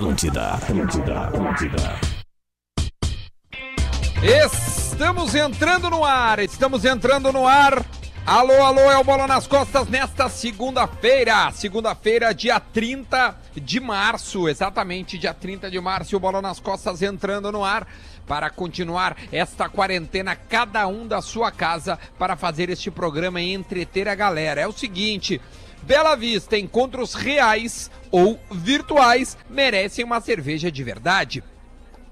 Atlântida, Atlântida, Atlântida. Estamos entrando no ar, estamos entrando no ar. Alô, alô, é o Bola nas Costas nesta segunda-feira. Segunda-feira, dia 30 de março, exatamente dia 30 de março, o Bola nas Costas entrando no ar para continuar esta quarentena, cada um da sua casa, para fazer este programa e entreter a galera. É o seguinte. Bela Vista, encontros reais ou virtuais merecem uma cerveja de verdade.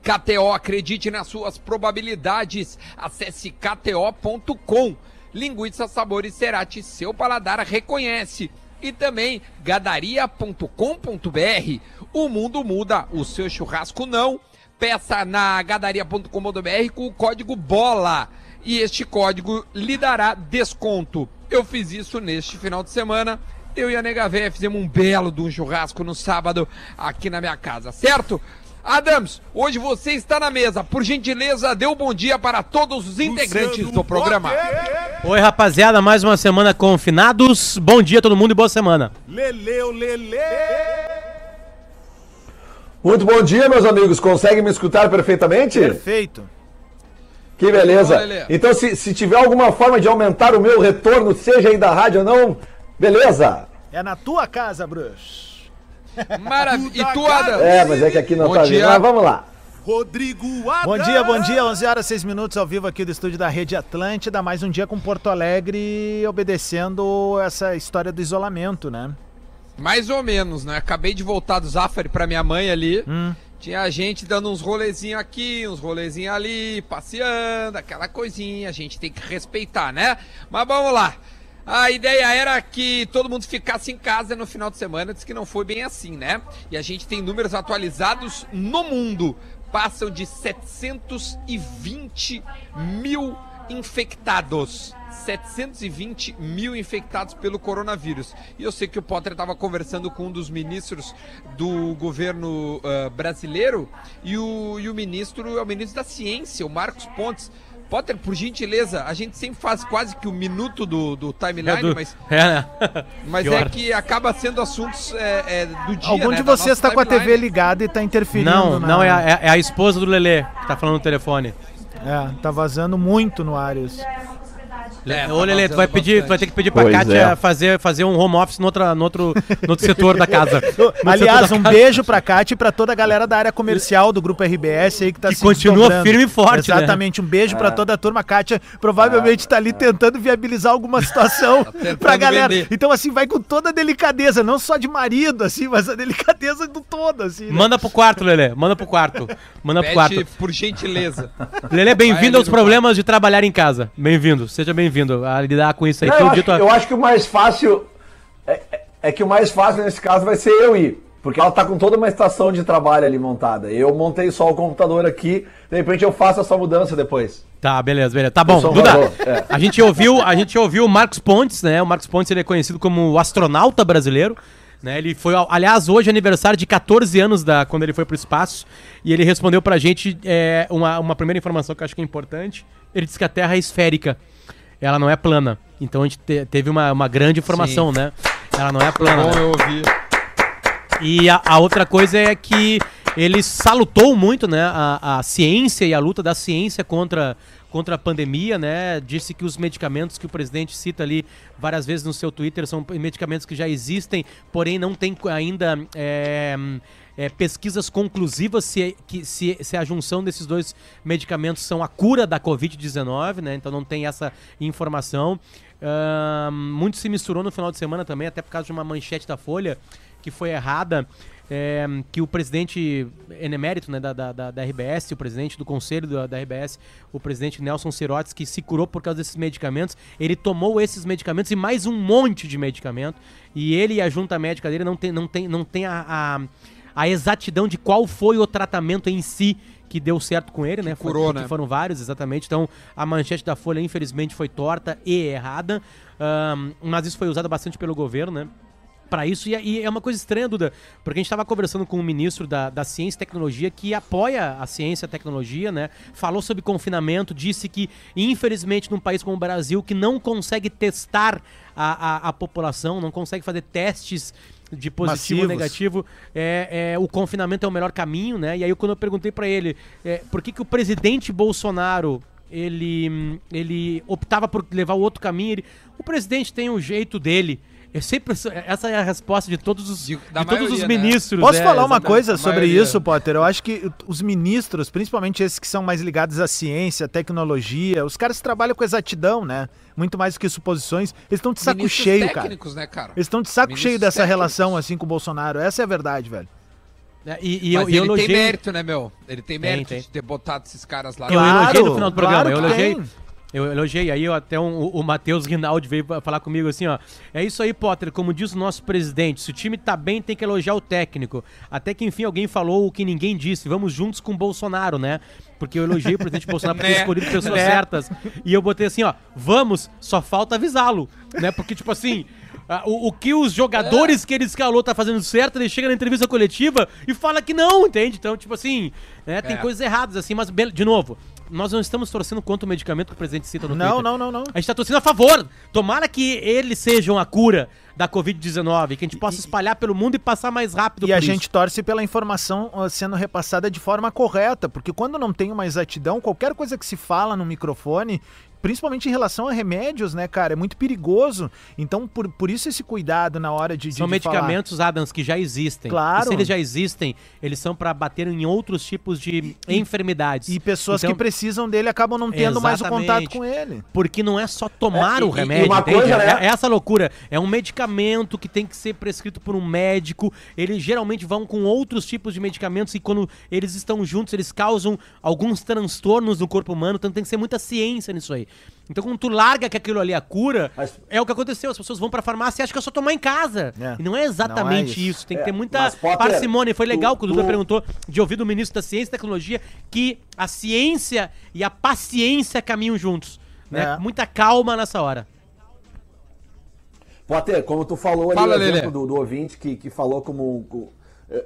KTO, acredite nas suas probabilidades. Acesse kto.com. Linguiça Sabores Cerati, seu paladar reconhece. E também gadaria.com.br. O mundo muda, o seu churrasco não. Peça na gadaria.com.br com o código BOLA. E este código lhe dará desconto. Eu fiz isso neste final de semana. Eu e a Nega Véia fizemos um belo de um churrasco no sábado aqui na minha casa, certo? Adams, hoje você está na mesa. Por gentileza, dê um bom dia para todos os integrantes do programa. Oi, rapaziada, mais uma semana confinados. Bom dia a todo mundo e boa semana. Leleu, lele. Muito bom dia, meus amigos. Conseguem me escutar perfeitamente? Perfeito. Que beleza. Então, se, se tiver alguma forma de aumentar o meu retorno, seja aí da rádio ou não, beleza. É na tua casa, Bruxo. Maravilha. E tu, Adams? É, mas é que aqui não Bom tá dia. vindo. Mas vamos lá. Rodrigo Adams. Bom dia, bom dia. 11 horas 6 minutos ao vivo aqui do estúdio da Rede Atlântida. Mais um dia com Porto Alegre obedecendo essa história do isolamento, né? Mais ou menos, né? Acabei de voltar do Zafari pra minha mãe ali. Hum. Tinha gente dando uns rolezinhos aqui, uns rolezinhos ali, passeando, aquela coisinha. A gente tem que respeitar, né? Mas vamos lá. A ideia era que todo mundo ficasse em casa no final de semana, diz que não foi bem assim, né? E a gente tem números atualizados no mundo. Passam de 720 mil infectados. 720 mil infectados pelo coronavírus. E eu sei que o Potter estava conversando com um dos ministros do governo ah, brasileiro e o, e o ministro é o ministro da Ciência, o Marcos Pontes. Potter, por gentileza, a gente sempre faz quase que o minuto do, do timeline, É do- mas, É, né? mas é que acaba sendo assuntos é, é, do dia. Algum né, de vocês está com a TV ligada e tá interferindo. Não, na- não, é a, é- é a esposa do Lelê que tá falando no telefone. É, tá vazando muito no ar isso. É, tá Ô, Lelê, tu vai, pedir, tu vai ter que pedir pra Pois Kátia é. fazer, fazer um home office no, outra, no, outro, no outro setor da casa. No Aliás, um casa. beijo pra Kátia e pra toda a galera da área comercial do Grupo RBS aí que tá Que se continua desdobrando. firme e forte, né? Exatamente, um beijo pra toda a turma. Kátia provavelmente tá ali tentando viabilizar alguma situação tentando pra galera. vender. Então, assim, vai com toda a delicadeza, não só de marido, assim, mas a delicadeza do todo, assim. né? Manda pro quarto, Lelê. Manda pro quarto. Manda pro Pede, quarto. por gentileza. Lelê, bem-vindo aos problemas de trabalhar em casa. Bem-vindo. Seja bem-vindo a lidar com isso aí. Não, eu, o acho, eu acho que o mais fácil. É, é- é que o mais fácil nesse caso vai ser eu ir. Porque ela tá com toda uma estação de trabalho ali montada. Eu montei só o computador aqui, de repente eu faço essa mudança depois. Tá, beleza, beleza. Tá bom, Duda. é. A gente ouviu, a gente ouviu o Marcos Pontes, né? O Marcos Pontes ele é conhecido como o astronauta brasileiro. Né, ele foi, aliás, hoje é aniversário de 14 anos da, quando ele foi pro espaço. E ele respondeu pra gente é, uma, uma primeira informação que eu acho que é importante. Ele disse que a Terra é esférica. Ela não é plana. Então a gente te- teve uma, uma grande informação, né? Ela não é plana. Bom né? eu ouvir. E a, a outra coisa é que ele salutou muito né, a, a ciência e a luta da ciência contra, contra a pandemia, né? Disse que os medicamentos que o presidente cita ali várias vezes no seu Twitter são medicamentos que já existem, porém não tem ainda é, é, pesquisas conclusivas se, que, se, se a junção desses dois medicamentos são a cura da Covid-19, né? Então não tem essa informação. Ahn, muito se misturou no final de semana também, até por causa de uma manchete da Folha que foi errada, é, que o presidente enemérito né, da, da, da- da RBS, o presidente do conselho da, da RBS, o presidente Nelson Sirotes, que se curou por causa desses medicamentos, ele tomou esses medicamentos e mais um monte de medicamento, e ele e a junta médica dele não tem, não tem, não tem a, a, a exatidão de qual foi o tratamento em si que deu certo com ele, né? Foi- curou, que né? foram vários, exatamente. Então, a manchete da Folha, infelizmente, foi torta e errada. Ahn, mas isso foi usado bastante pelo governo, né? Para isso, e, e é uma coisa estranha, Duda, porque a gente estava conversando com o ministro da, da Ciência e Tecnologia, que apoia a ciência e a tecnologia, né? Falou sobre confinamento, disse que, infelizmente, num país como o Brasil, que não consegue testar a, a, a população, não consegue fazer testes de positivo Massivos. negativo, é, é, o confinamento é o melhor caminho, né? E aí quando eu perguntei pra ele é, por que, que o presidente Bolsonaro ele, ele optava por levar o outro caminho, ele, o presidente tem um jeito dele. É sempre essa é a resposta de todos os, De- de, todos os né? ministros. Posso é, falar uma coisa sobre maioria. isso, Potter? Eu acho que os ministros, principalmente esses que são mais ligados à ciência, à tecnologia, os caras trabalham com exatidão, né? Muito mais do que suposições. Eles estão de saco Ministros cheio, cara. técnicos, né, cara? Eles estão de saco Ministros cheio dessa técnicos. relação assim com o Bolsonaro. Essa é a verdade, velho. É, E, e Mas eu, eu ele elogiei. tem mérito, né, meu? Ele tem mérito tem. de ter botado esses caras lá. Eu Claro, elogiei no final do programa, claro eu elogiei. tem. Eu elogiei, aí eu até um- o Matheus Rinaldi veio falar comigo assim, ó. É isso aí, Potter, como diz o nosso presidente, se o time tá bem, tem que elogiar o técnico. Até que enfim alguém falou o que ninguém disse, vamos juntos com o Bolsonaro, né? Porque eu elogiei o presidente Bolsonaro por ter Né? escolhido pessoas Né? certas. E eu botei assim, ó, vamos, só falta avisá-lo, né? Porque, tipo assim... O, o que os jogadores que ele escalou tá fazendo certo, ele chega na entrevista coletiva e fala que não, entende? Então, tipo assim, né, tem É. coisas erradas, assim, mas, de novo, nós não estamos torcendo contra o medicamento que o presidente cita no Não, Twitter. não, não, não. A gente tá torcendo a favor. Tomara que eles sejam a cura da Covid-19, que a gente possa espalhar pelo mundo e passar mais rápido E a por gente isso. torce pela informação sendo repassada de forma correta, porque quando não tem uma exatidão, qualquer coisa que se fala no microfone, principalmente em relação a remédios, né, cara, é muito perigoso. Então, por, por isso esse cuidado na hora de, de São de falar. medicamentos, Adams, que já existem. Claro. E se eles já existem, eles são pra bater em outros tipos de enfermidades. E pessoas Então, que precisam dele acabam não tendo mais o contato com ele. Porque não é só tomar É, o e- e remédio, uma entende? coisa, É- né? é essa loucura. É um medicamento que tem que ser prescrito por um médico. Eles geralmente vão com outros tipos de medicamentos e quando eles estão juntos, eles causam alguns transtornos no corpo humano. Então tem que ser muita ciência nisso aí. Então quando tu larga que aquilo ali é a cura, Mas- é o que aconteceu. As pessoas vão pra farmácia e acham que é só tomar em casa. É. E não é exatamente Não é isso. isso. Tem que É, ter muita mas, Potter, parcimônia. E foi legal tu- que o Duda tu- perguntou de ouvir do ministro da Ciência e Tecnologia que a ciência e a paciência caminham juntos. Né? É. Muita calma nessa hora. Potter, como tu falou ali Fala, o exemplo do, do ouvinte que, que falou como.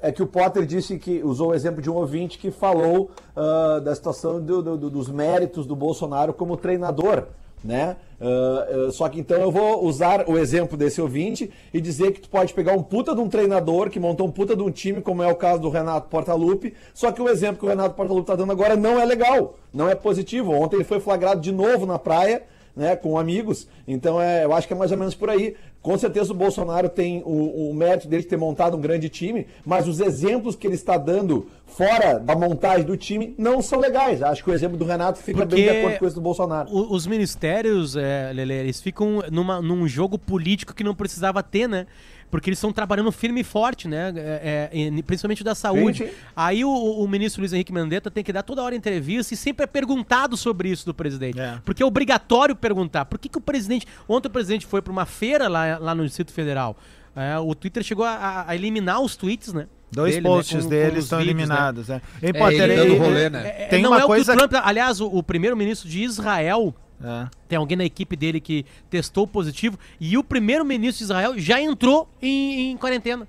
É que o Potter disse que usou o exemplo de um ouvinte que falou ah, da situação do- do- do- dos méritos do Bolsonaro como treinador. Né? Ah, ah, só que então eu vou usar o exemplo desse ouvinte e dizer que tu pode pegar um puta de um treinador que montou um puta de um time, como é o caso do Renato Portaluppi, só que o exemplo que o Renato Portaluppi tá dando agora não é legal, não é positivo. Ontem ele foi flagrado de novo na praia né, com amigos. Então é, eu acho que é mais ou menos por aí. Com certeza o Bolsonaro tem o, o mérito dele de ter montado um grande time, mas os exemplos que ele está dando fora da montagem do time não são legais. Acho que o exemplo do Renato fica Porque bem de acordo com esse do Bolsonaro. O- os ministérios, é, Lele, eles ficam numa, num jogo político que não precisava ter, né? Porque eles estão trabalhando firme e forte, né? É, é, e principalmente da saúde. Sim, sim. Aí o, o ministro Luiz Henrique Mandetta tem que dar toda hora entrevista e sempre é perguntado sobre isso do presidente. É. Porque é obrigatório perguntar. Por que, que o presidente. Ontem o presidente foi para uma feira lá, lá no Distrito Federal. É, o Twitter chegou a, a eliminar os tweets, né? Dois dele, né, posts com dele estão vídeos, né? eliminados, né? Ei, É, Potter, ele e- dando e- rolê, né? É, Tem não uma é coisa- o que o Trump. Aliás, o, o primeiro-ministro de Israel. É. Tem alguém na equipe dele que testou positivo e o primeiro-ministro de Israel já entrou em, em quarentena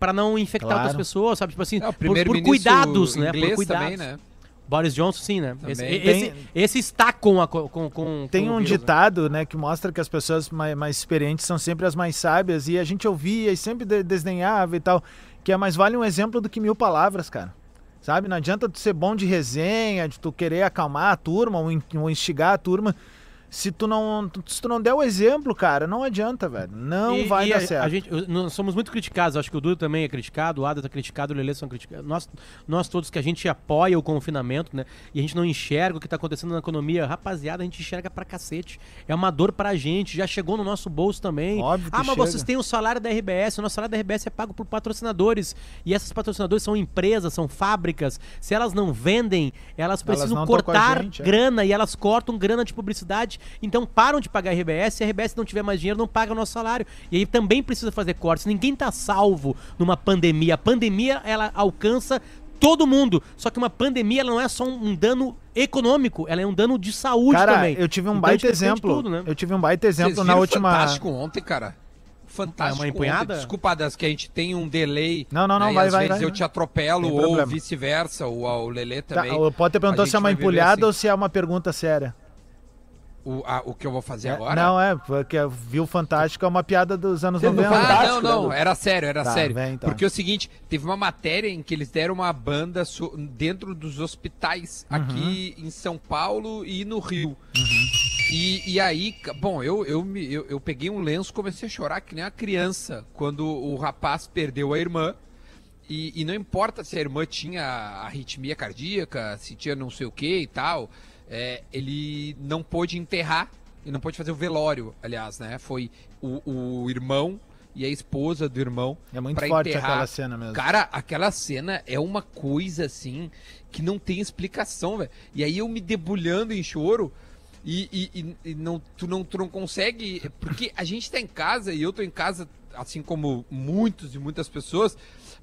Pra não infectar Claro. outras pessoas, sabe? Tipo assim, É, por, por cuidados, né? Por cuidados. também, né? Boris Johnson, sim, né? Esse, esse, esse está com a. Com, com, com Tem o um vírus, né? ditado, né, que mostra que as pessoas mais, mais experientes são sempre as mais sábias, e a gente ouvia e sempre de- desdenhava e tal, que é mais vale um exemplo do que mil palavras, cara. Sabe? Não adianta tu ser bom de resenha, de tu querer acalmar a turma ou, in- ou instigar a turma. Se tu não, se tu não der o exemplo, cara, não adianta, velho. Não E- vai e dar a, certo. a gente, nós somos muito criticados, acho que o Dudu também é criticado, o Ada tá criticado, o Lelê são criticados. Nós, nós todos que a gente apoia o confinamento, né? E a gente não enxerga o que tá acontecendo na economia. Rapaziada, a gente enxerga pra cacete. É uma dor pra gente, já chegou no nosso bolso também. Óbvio que ah, mas chega. vocês têm o salário da RBS, o nosso salário da RBS é pago por patrocinadores. E esses patrocinadores são empresas, são fábricas. Se elas não vendem, elas precisam a cortar gente, é. grana e elas cortam grana de publicidade. Então param de pagar a RBS. Se a RBS não tiver mais dinheiro, não paga o nosso salário. E aí também precisa fazer cortes. Ninguém tá salvo numa pandemia. A pandemia, ela alcança todo mundo. Só que uma pandemia, ela não é só um, um dano econômico, ela é um dano de saúde Cara, também. eu tive um Então baita exemplo. tudo, né? Eu tive um baita exemplo na última. Fantástico ontem, cara. Fantástico. É uma empunhada? ontem. Desculpa, das que a gente tem um delay. Não, não, não, né, vai, às vai, vezes vai. eu te atropelo Tem ou vice-versa, o, o Lelê Tá, também. o Potter perguntou se é uma empulhada assim. ou se é uma pergunta séria. O, a- o que eu vou fazer É, agora? Não, é, porque viu Fantástico é uma piada dos anos Teve no 90. Ah, não, não, era sério, era Tá, sério. vem, então. Porque é o seguinte, teve uma matéria em que eles deram uma banda so- dentro dos hospitais Uhum. aqui em São Paulo e no Rio. E, e aí, bom, eu, eu, me, eu, eu peguei um lenço e comecei a chorar que nem uma criança quando o rapaz perdeu a irmã. E, e não importa se a irmã tinha arritmia cardíaca, se tinha não sei o que e tal, é, ele não pôde enterrar, e não pôde fazer o velório, aliás, né? Foi o, o irmão e a esposa do irmão. É muito forte enterrar. aquela cena mesmo. Cara, aquela cena é uma coisa assim que não tem explicação, velho. E aí eu me debulhando em choro. E, e- e- e não, tu, não, tu não consegue. Porque a gente tá em casa e eu tô em casa, assim como muitos e muitas pessoas,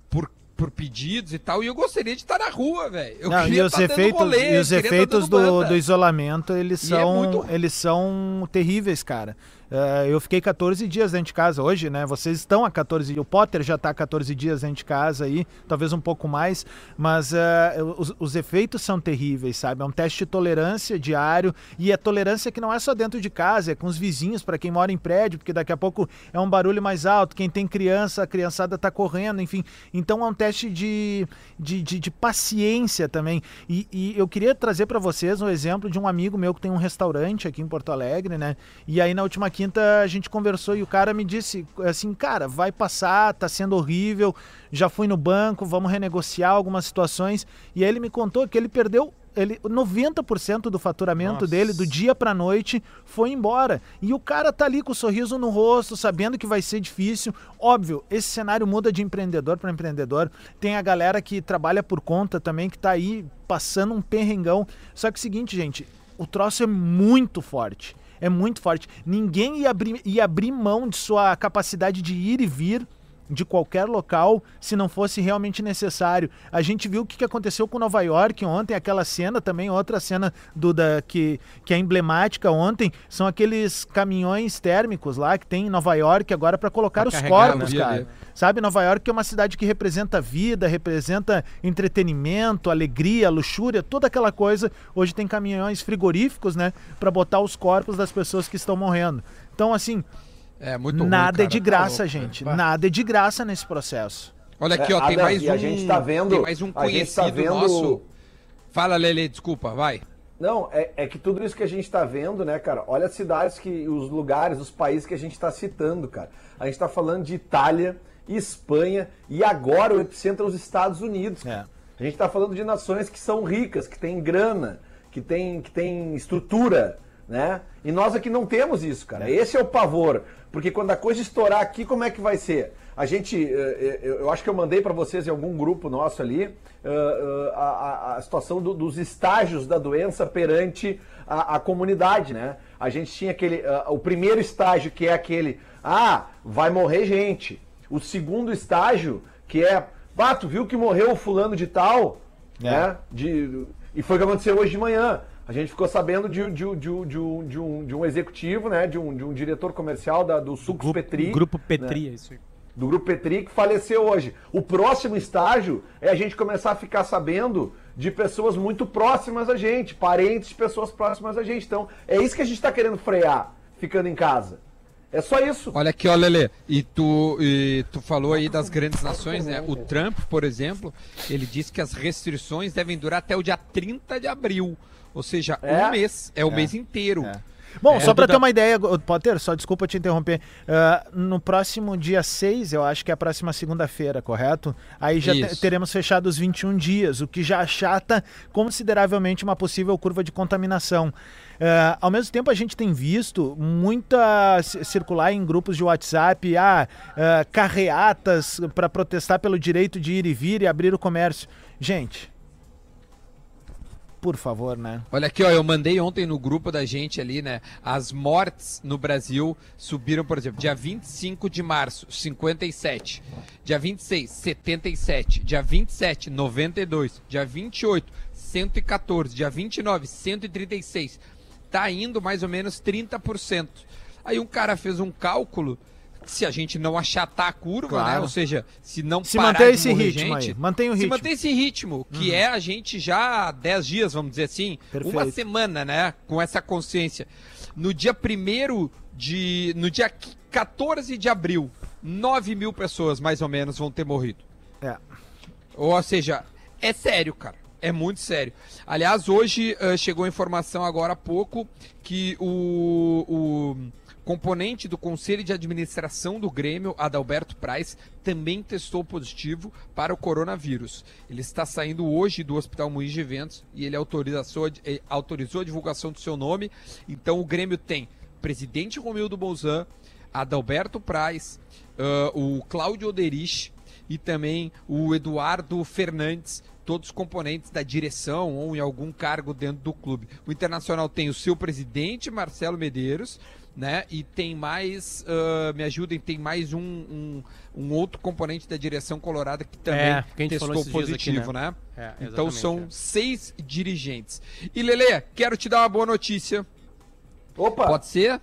por, por pedidos e tal. E eu gostaria de estar na rua, velho. Eu Não, e queria os tá efeitos, rolê, e os tá efeitos do, do isolamento, eles E é são, muito- eles são terríveis, cara. Eh, eu fiquei 14 dias dentro de casa hoje, né? Vocês estão há 14 dias. O Potter já está há 14 dias dentro de casa aí, talvez um pouco mais, mas eh, os, os efeitos são terríveis, sabe? É um teste de tolerância diário e é tolerância que não é só dentro de casa, é com os vizinhos, para quem mora em prédio, porque daqui a pouco é um barulho mais alto, quem tem criança, a criançada tá correndo, enfim. Então é um teste de, de, de, de paciência também. E, e eu queria trazer para vocês um exemplo de um amigo meu que tem um restaurante aqui em Porto Alegre, né? E aí na última quinta a gente conversou e o cara me disse assim, cara, vai passar, tá sendo horrível, já fui no banco, vamos renegociar algumas situações. E aí ele me contou que ele perdeu ele 90% do faturamento Nossa. dele do dia pra noite foi embora. E o cara tá ali com o sorriso no rosto, sabendo que vai ser difícil. Óbvio, esse cenário muda de empreendedor para empreendedor. Tem a galera que trabalha por conta também que tá aí passando um perrengão. Só que é o seguinte, gente, o troço é muito forte. É muito forte. Ninguém ia abrir, ia abrir mão de sua capacidade de ir e vir de qualquer local se não fosse realmente necessário. A gente viu o que aconteceu com Nova York ontem, aquela cena também, outra cena do da que, que é emblemática ontem, são aqueles caminhões térmicos lá que tem em Nova York agora para colocar Pra os corpos, né? cara. Sabe, Nova York é uma cidade que representa vida, representa entretenimento, alegria, luxúria, toda aquela coisa. Hoje tem caminhões frigoríficos, né, para botar os corpos das pessoas que estão morrendo. Então, assim, É muito ruim, nada cara, é de tá graça, louco, gente. velho. Nada é de graça nesse processo. Olha aqui, É, ó, tem Adam, mais e um. a gente tá vendo- Tem mais um gente tá conhecido vendo- nosso. Fala, Lele, desculpa, vai. Não, é, é que tudo isso que a gente está vendo, né, cara? Olha as cidades que, os lugares, os países que a gente está citando, cara. A gente está falando de Itália, Espanha e agora o epicentro é os Estados Unidos. cara. A gente está falando de nações que são ricas, que têm grana, que têm que têm estrutura, né? E nós aqui não temos isso, cara. Esse é o pavor. Porque quando a coisa estourar aqui, como é que vai ser? A gente, eh, eh, eu acho que eu mandei para vocês em algum grupo nosso ali eh, a, a- a situação do- dos estágios da doença perante a, a comunidade, né? A gente tinha aquele, o primeiro estágio que é aquele, ah, vai morrer gente. O segundo estágio que é, ah, tu viu que morreu o fulano de tal, É. né? De, e foi o que aconteceu hoje de manhã. A gente ficou sabendo de, de, de, de, um, de, um, de um executivo, né? De um, de um diretor comercial da, do Sucos Grupo Petri. Grupo né? Petri, é isso aí. do Grupo Petri que faleceu hoje. O próximo estágio é a gente começar a ficar sabendo de pessoas muito próximas a gente, parentes de pessoas próximas a gente. Então, é isso que a gente está querendo frear, ficando em casa. É só isso. Olha aqui, ó, Lele. E tu, e tu falou aí das grandes nações, né? O Trump, por exemplo, ele disse que as restrições devem durar até o dia 30 de abril. Ou seja, É? um mês. É o mês inteiro. É. Bom, É, só para ter uma ideia, Potter, só desculpa te interromper. ah, no próximo dia 6, eu acho que é a próxima segunda-feira, correto? Aí já te- teremos fechado os 21 dias, o que já achata consideravelmente uma possível curva de contaminação. Ah, ao mesmo tempo, a gente tem visto muita ci- circular em grupos de WhatsApp ah, ah, carreatas para protestar pelo direito de ir e vir e abrir o comércio. Gente, por favor, né? Olha aqui, ó, eu mandei ontem no grupo da gente ali, né? As mortes no Brasil subiram, por exemplo, dia 25 de março, 57. Dia 26, 77. Dia 27, 92. Dia 28, 114. Dia 29, 136. Tá indo mais ou menos 30%. Aí um cara fez um cálculo se a gente não achatar a curva, né? Claro. Ou seja, se não Se parar manter esse ritmo gente, mantém o se ritmo. manter esse ritmo, que é a gente já há 10 dias, vamos dizer assim, Perfeito. uma semana, né, com essa consciência. no dia 1 de. No dia 14 de abril, 9 mil pessoas, mais ou menos, vão ter morrido. É. Ou seja, é sério, cara. É muito sério. Aliás, hoje uh, chegou a informação agora há pouco que o, o componente do Conselho de Administração do Grêmio, Adalberto Praz, também testou positivo para o coronavírus. Ele está saindo hoje do Hospital Moinhos de Eventos e ele autorizou, eh, autorizou a divulgação do seu nome. Então o Grêmio tem presidente Romildo Bolzan, Adalberto Praz, uh, o Cláudio Oderich e também o Eduardo Fernandes, todos componentes da direção ou em algum cargo dentro do clube. O Internacional tem o seu presidente, Marcelo Medeiros, né? E tem mais, uh, me ajudem, tem mais um, um, um, outro componente da direção colorada que também É, que testou dias aqui, positivo, né? É, então são é. seis dirigentes. E Lele, quero te dar uma boa notícia. Opa, Pode ser?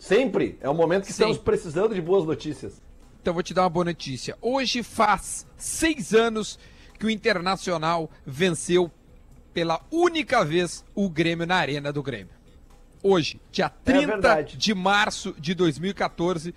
sempre. É o momento que Sim. estamos precisando de boas notícias. Então vou te dar uma boa notícia. Hoje faz seis anos que o Internacional venceu pela única vez o Grêmio na Arena do Grêmio. Hoje, dia 30 verdade. de março de 2014,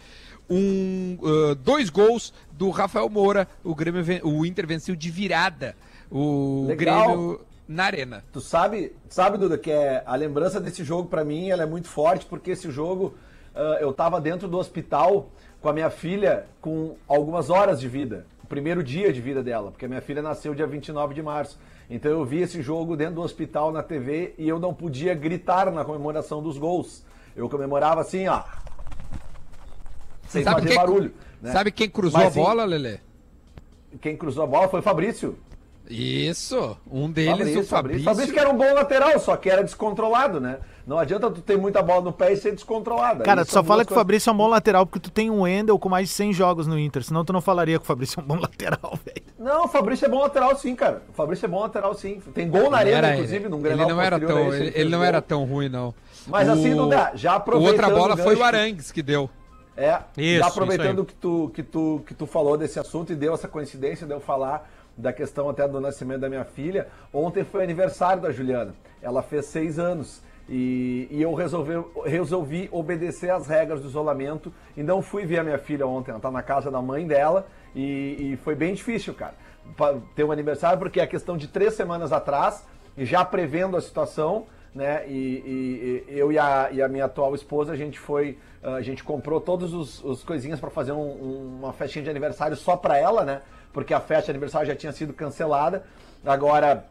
um, uh, dois gols do Rafael Moura. O, Grêmio, o Inter venceu de virada o Legal. Grêmio na Arena. Tu sabe, sabe, Duda, que é, a lembrança desse jogo pra mim ela é muito forte, porque esse jogo ah, eu tava dentro do hospital com a minha filha com algumas horas de vida. O primeiro dia de vida dela, porque a minha filha nasceu dia 29 de março. Então eu vi esse jogo dentro do hospital na TV e eu não podia gritar na comemoração dos gols. Eu comemorava assim, ó. Sem Sabe fazer quem, barulho. né? sabe quem cruzou Mas, a bola, Lelê? Quem cruzou a bola foi o Fabrício. Isso, um deles, o Fabrício. Fabrício que era um bom lateral, só que era descontrolado, né? Não adianta tu ter muita bola no pé e ser descontrolada. Cara, Isso tu só são fala que o Fabrício é um bom lateral porque tu tem um Wendel com mais de 100 jogos no Inter, senão tu não falaria que o Fabrício é um bom lateral, velho. Não, o Fabrício é bom lateral sim, cara. O Fabrício é bom lateral sim. Tem gol na Ele arena, era- inclusive, num ele Grenal não era tão, esse, ele, ele não gol. era tão ruim não. Mas assim, Duda, já o aproveitando outra bola o foi o Arangues que deu. É, Isso, já aproveitando que tu, que, tu, que tu falou desse assunto e deu essa coincidência de eu falar da questão até do nascimento da minha filha, ontem foi aniversário da Juliana. Ela fez seis anos e, e eu resolvi, resolvi obedecer às regras do isolamento e não fui ver a minha filha ontem. Ela tá na casa da mãe dela e, e foi bem difícil, cara, ter um aniversário, porque é questão de três semanas atrás, e já prevendo a situação, né? E, e- e eu e a, e a minha atual esposa, a gente foi, ah, a gente comprou todos os, os coisinhas para fazer um- um- uma festinha de aniversário só para ela, né? Porque a festa de aniversário já tinha sido cancelada. Agora,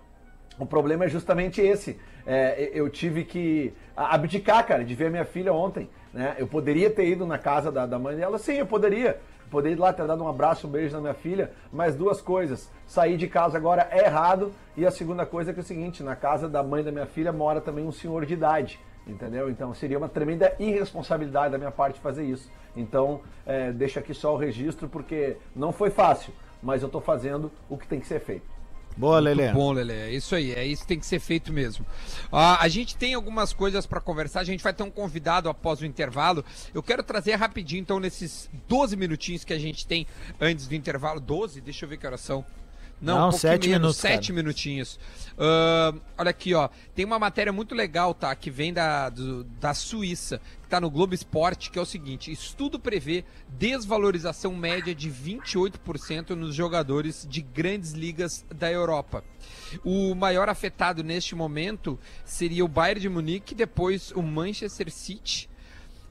o problema é justamente esse. É, eu tive que abdicar, cara, de ver minha filha ontem. Né? Eu poderia ter ido na casa da, da mãe dela, sim, eu poderia. Poderia ir lá ter dado um abraço, um beijo na minha filha, mas duas coisas. Sair de casa agora é errado. E a segunda coisa é que é o seguinte: na casa da mãe da minha filha mora também um senhor de idade. Entendeu? Então seria uma tremenda irresponsabilidade da minha parte fazer isso. Então, é, deixa aqui só o registro, porque não foi fácil, mas eu tô fazendo o que tem que ser feito. Boa, Lelê. Bom, Lele, é isso aí, é isso que tem que ser feito mesmo. Ah, a gente tem algumas coisas para conversar, a gente vai ter um convidado após o intervalo. Eu quero trazer rapidinho, então, nesses 12 minutinhos que a gente tem antes do intervalo. 12? Deixa eu ver que horas são. Não, Não, um sete menos, minutos, sete cara. minutinhos. Ah, olha aqui, ó. Tem uma matéria muito legal, tá? Que vem da, do- da Suíça, que tá no Globo Esporte, que é o seguinte: estudo prevê desvalorização média de 28% nos jogadores de grandes ligas da Europa. O maior afetado neste momento seria o Bayern de Munique, depois o Manchester City,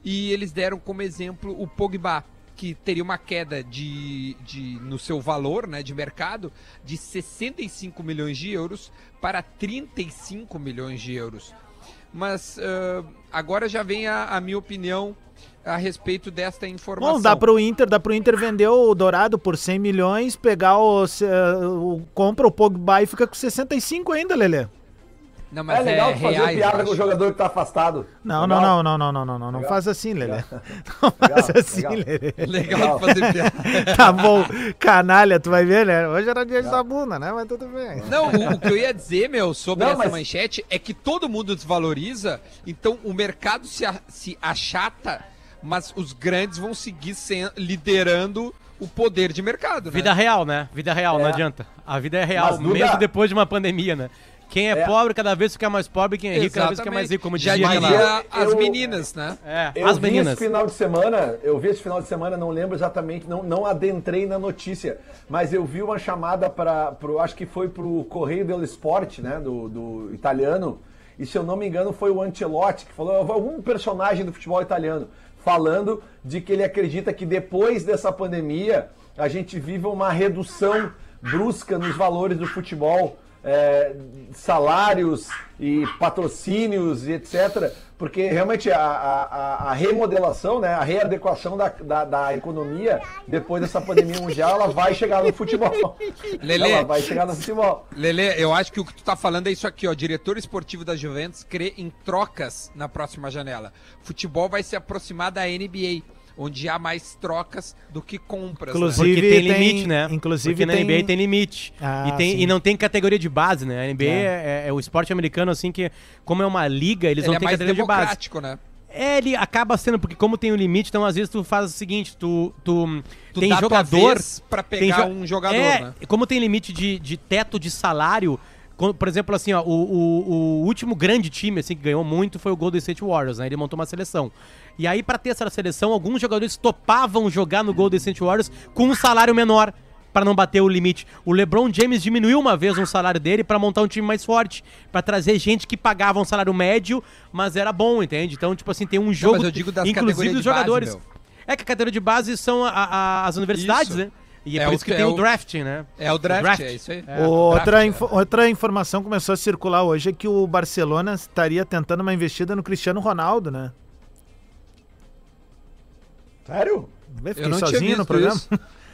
e eles deram como exemplo o Pogba, que teria uma queda de, de no seu valor né, de mercado de 65 milhões de euros para 35 milhões de euros. Mas ah, agora já vem a, a minha opinião a respeito desta informação. Bom, dá pro Inter, dá pro Inter vender o Dourado por 100 milhões, pegar o, se- o compra o Pogba e fica com 65 ainda, Lelê. Não, mas é legal é fazer reais, piada com o jogador que tá afastado. Não, Legal? não, não, não, não, não, não, não, não faz assim, Lelê. Não faz Legal, assim, legal. Lelê. Legal Legal. de fazer piada. Tá bom, canalha, tu vai ver, né? Hoje era dia da bunda, né? Mas tudo bem. Não, o, o que eu ia dizer, meu, sobre Não, essa mas- manchete é que todo mundo desvaloriza, então o mercado se, a- se achata, mas os grandes vão seguir sen- liderando o poder de mercado, né? Vida real, né? Vida real, não É. adianta. A vida é real, Mas, Duda- mesmo depois de uma pandemia, né? Quem é, É. pobre cada vez fica mais pobre, quem é rico cada vez fica mais rico, como Já dizia aquela- eu- as eu- meninas, né? É, Eu as vi meninas. esse final de semana, eu vi esse final de semana, não lembro exatamente, não, não adentrei na notícia, mas eu vi uma chamada para, acho que foi pro Correio dello Sport, né, do, do italiano, e se eu não me engano foi o Ancelotti que falou, algum personagem do futebol italiano, falando de que ele acredita que depois dessa pandemia a gente vive uma redução brusca nos valores do futebol, é, salários e patrocínios e etc. Porque realmente a, a- a- remodelação, né, a readequação da, da, da economia depois dessa pandemia mundial, ela vai chegar no futebol. Lelê. Ela vai chegar no futebol. Lele, eu acho que o que tu tá falando é isso aqui, ó. Diretor esportivo da Juventus crê em trocas na próxima janela. Futebol vai se aproximar da NBA, onde há mais trocas do que compras. né? Inclusive- Porque tem tem- limite, né? inclusive Porque na tem- NBA tem limite. Ah, e, tem, sim. e não tem categoria de base, né? A NBA É. é, é o esporte americano, assim, que como é uma liga, eles Ele não é têm categoria de base. democrático, né? É, ele acaba sendo, porque como tem o limite, então às vezes tu faz o seguinte, tu, tu, Tu tem jogador... tem pegar jo- um jogador, é, né? como tem limite de, de teto de salário, quando- por exemplo, assim, ó, o, o, o último grande time, assim, que ganhou muito foi o Golden State Warriors, né? Ele montou uma seleção. E aí, pra ter essa seleção, alguns jogadores topavam jogar no Golden State Warriors com um salário menor pra não bater o limite. O LeBron James diminuiu uma vez um salário dele pra montar um time mais forte, pra trazer gente que pagava um salário médio, mas era bom, entende? Então, tipo assim, tem um jogo, mas eu digo das inclusive os de base, jogadores. meu. é que a categoria de base são a- a- as universidades, Isso. né? E é, É por o isso que que tem é o o- drafting, né? É o draft, é isso aí. É. outra, draft, info- outra informação começou a circular hoje é que o Barcelona estaria tentando uma investida no Cristiano Ronaldo, né? Sério? Eu Eu fiquei não tinha sozinho visto no programa. isso.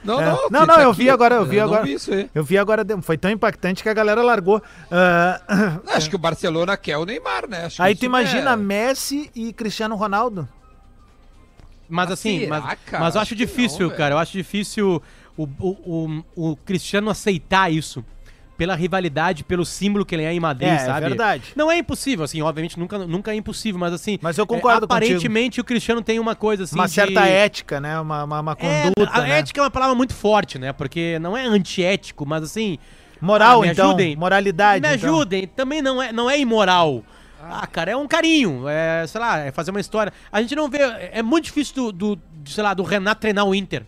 Não, É. não, Não, tá não, eu aqui. vi agora, eu vi agora. Não vi isso aí. Eu vi agora, foi tão impactante que a galera largou. Ah, Acho que o Barcelona quer o Neymar, né? Acho que aí tu imagina é- Messi e Cristiano Ronaldo. Mas Ah, assim, será, mas, cara? mas eu Acho acho difícil, não, cara. Eu acho difícil o, o, o, o Cristiano aceitar isso. Pela rivalidade, pelo símbolo que ele é em Madrid, É, é sabe? verdade. Não é impossível, assim, obviamente nunca, nunca é impossível, mas assim. Mas eu concordo é, Aparentemente o Cristiano tem uma coisa assim. uma de- certa ética, né? Uma, uma, uma É, conduta, a né? ética é uma palavra muito forte, né? Porque não é antiético, mas assim. Moral, ah, me então. ajudem. Moralidade. Me então. ajudem. Também não é, não é imoral. Ah, cara, é um carinho. É, sei lá, é fazer uma história. A gente não vê. É muito difícil do, do sei lá, do Renato treinar o Inter.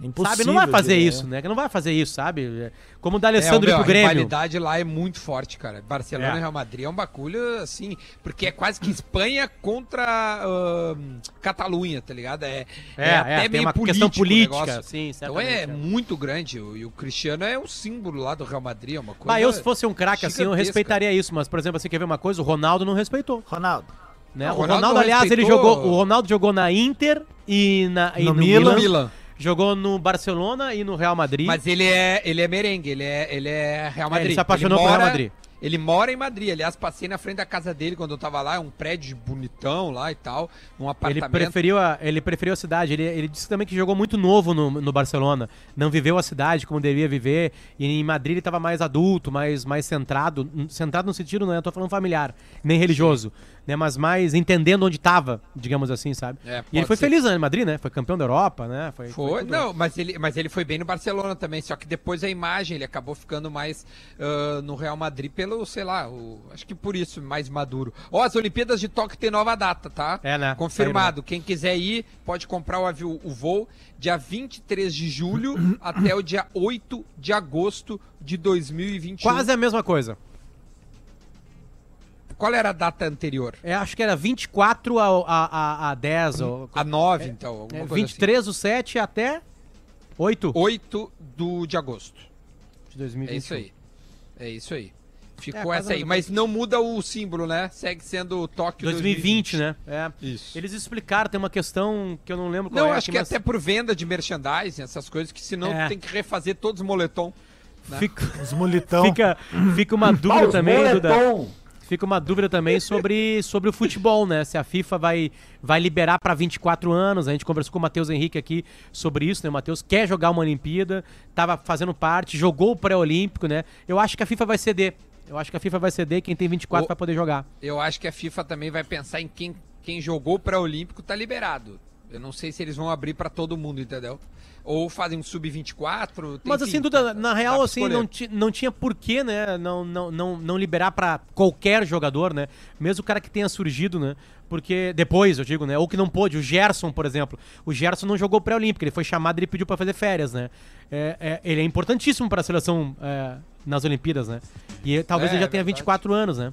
Impossível. sabe? Não vai fazer diria. isso, né? Que não vai fazer isso, sabe? É Como o da É, Alessandro meu, pro a Grêmio. rivalidade lá é muito forte, cara. Barcelona É. e Real Madrid é um bagulho, assim, porque é quase que Espanha contra ahn, Catalunha, tá ligado? É, É, é, tem uma questão o política, sim, Então é, é. muito grande. O- E o Cristiano é um símbolo lá do Real Madrid, é uma coisa. Ah, eu se fosse um craque assim, eu respeitaria isso. Mas, por exemplo, você quer ver uma coisa? O Ronaldo não respeitou. Ronaldo. Né? Não, o Ronaldo, Ronaldo aliás, ele respeitou- jogou. O Ronaldo jogou na Inter e, na, e No no, Milan. Milan. Jogou no Barcelona e no Real Madrid. Mas ele é, ele é merengue, ele é, ele é Real É, Madrid. ele se apaixonou pelo mora- Real Madrid. Ele mora em Madrid. Aliás, passei na frente da casa dele quando eu tava lá. É um prédio bonitão lá e tal. Um Ele apartamento. preferiu, a, ele preferiu a cidade. Ele, ele disse também que jogou muito novo no, no Barcelona. Não viveu a cidade como devia viver. E em Madrid ele estava mais adulto, mais, mais centrado. Centrado no sentido, não é? Eu tô falando familiar, nem religioso. Né, mas mais entendendo onde estava, digamos assim, sabe? É, e ele foi ser. feliz né, em Madrid, né? Foi campeão da Europa, né? Foi, Foi, tudo. não, mas ele, mas ele foi bem no Barcelona também, só que depois a imagem ele acabou ficando mais ah, no Real Madrid pelo, sei lá, o- acho que por isso, mais maduro. Ó, as Olimpíadas de Tóquio tem nova data, tá? É, né? Confirmado. Quem quiser ir, pode comprar o, avião, o voo dia 23 de julho até o dia 8 de agosto de 2021. Quase a mesma coisa. Qual era a data anterior? É, acho que era 24 a, a, a, a 10, ou, A 9, então, alguma é, coisa 23 do 7 até 8 assim. 8 do, de agosto. de 2021. É isso aí. É isso aí. Ficou É, essa aí. Mas não muda o símbolo, né? Segue sendo o Tóquio 2020, né? É. Isso. Eles explicaram, tem uma questão que eu não lembro qual Não, é acho aqui, que mas até por venda de merchandising, essas coisas, que senão É. tem que refazer todos os moletom. né? fica, Os mulitão. fica, fica uma Ah, dúvida os também, Duda. Fica uma dúvida também sobre, sobre o futebol, né? Se a FIFA vai, vai liberar para 24 anos. A gente conversou com o Matheus Henrique aqui sobre isso, né? O Matheus quer jogar uma Olimpíada, tava fazendo parte, jogou o pré-olímpico, né? Eu acho que a FIFA vai ceder. Eu acho que a FIFA vai ceder, quem tem 24 O- vai poder jogar. Eu acho que a FIFA também vai pensar em quem, quem jogou para Olímpico tá liberado. Eu não sei se eles vão abrir pra todo mundo, entendeu? Ou fazem um sub-24. Mas assim, Duda, na real, assim, não, não tinha porquê, né, não, não, não, não liberar pra qualquer jogador, né, mesmo o cara que tenha surgido, né, porque depois, eu digo, né, ou que não pôde, o Gerson, por exemplo, o Gerson não jogou pré-olímpico, ele foi chamado e ele pediu pra fazer férias, né, é, é- ele é importantíssimo pra seleção é, nas Olimpíadas, né, e talvez É, ele já é tenha verdade. 24 anos, né.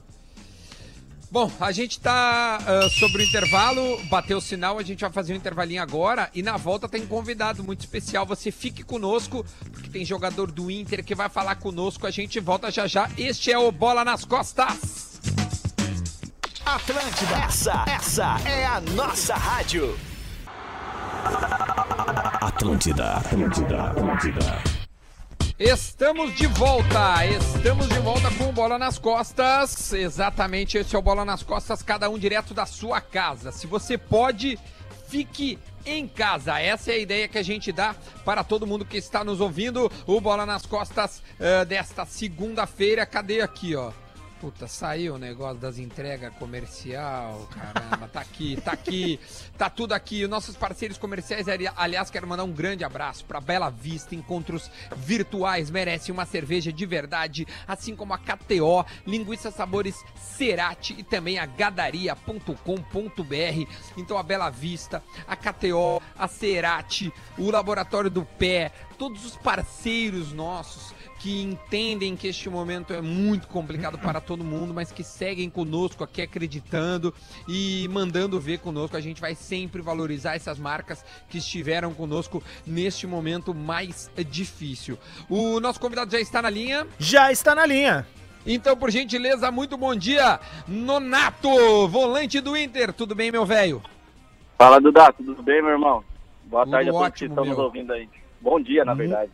Bom, a gente tá ah, sobre o intervalo, bateu o sinal, a gente vai fazer um intervalinho agora e na volta tem um convidado muito especial. Você fique conosco, porque tem jogador do Inter que vai falar conosco. A gente volta já já. Este é o Bola nas Costas. Atlântida, essa, essa é a nossa rádio. Atlântida, Atlântida, Atlântida. Estamos de volta, estamos de volta com Bola nas Costas. Exatamente, esse é o Bola nas Costas, cada um direto da sua casa. Se você pode, fique em casa. Essa é a ideia que a gente dá para todo mundo que está nos ouvindo. O Bola nas Costas eh, desta segunda-feira. Cadê aqui, ó? Puta, saiu o negócio das entregas comercial, caramba, tá aqui, tá aqui, tá tudo aqui. Os nossos parceiros comerciais, ali- aliás, quero mandar um grande abraço pra Bela Vista, encontros virtuais, merece uma cerveja de verdade, assim como a KTO, linguiça sabores Cerati e também a gadaria.com.br. Então a Bela Vista, a KTO, a Cerati, o Laboratório do Pé, todos os parceiros nossos que entendem que este momento é muito complicado para todo mundo, mas que seguem conosco aqui acreditando e mandando ver conosco. A gente vai sempre valorizar essas marcas que estiveram conosco neste momento mais difícil. O nosso convidado já está na linha. Já está na linha. Então, por gentileza, muito bom dia, Nonato, volante do Inter. Tudo bem, meu velho? Fala, Duda, tudo bem, meu irmão? Boa Tudo tarde a todos que estão nos ouvindo aí. Bom dia, na verdade.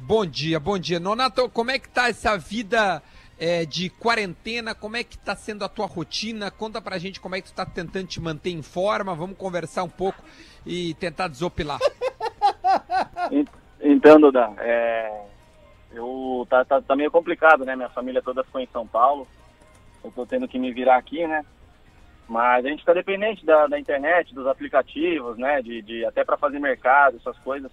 Bom dia, bom dia. Nonato, como é que tá essa vida é, de quarentena? Como é que tá sendo a tua rotina? Conta pra gente como é que tu tá tentando te manter em forma. Vamos conversar um pouco e tentar desopilar. En- Então, Duda, é... eu tá, tá, tá meio complicado, né? Minha família toda ficou em São Paulo. Eu tô tendo que me virar aqui, né? Mas a gente tá dependente da, da internet, dos aplicativos, né? De, de até para fazer mercado, essas coisas.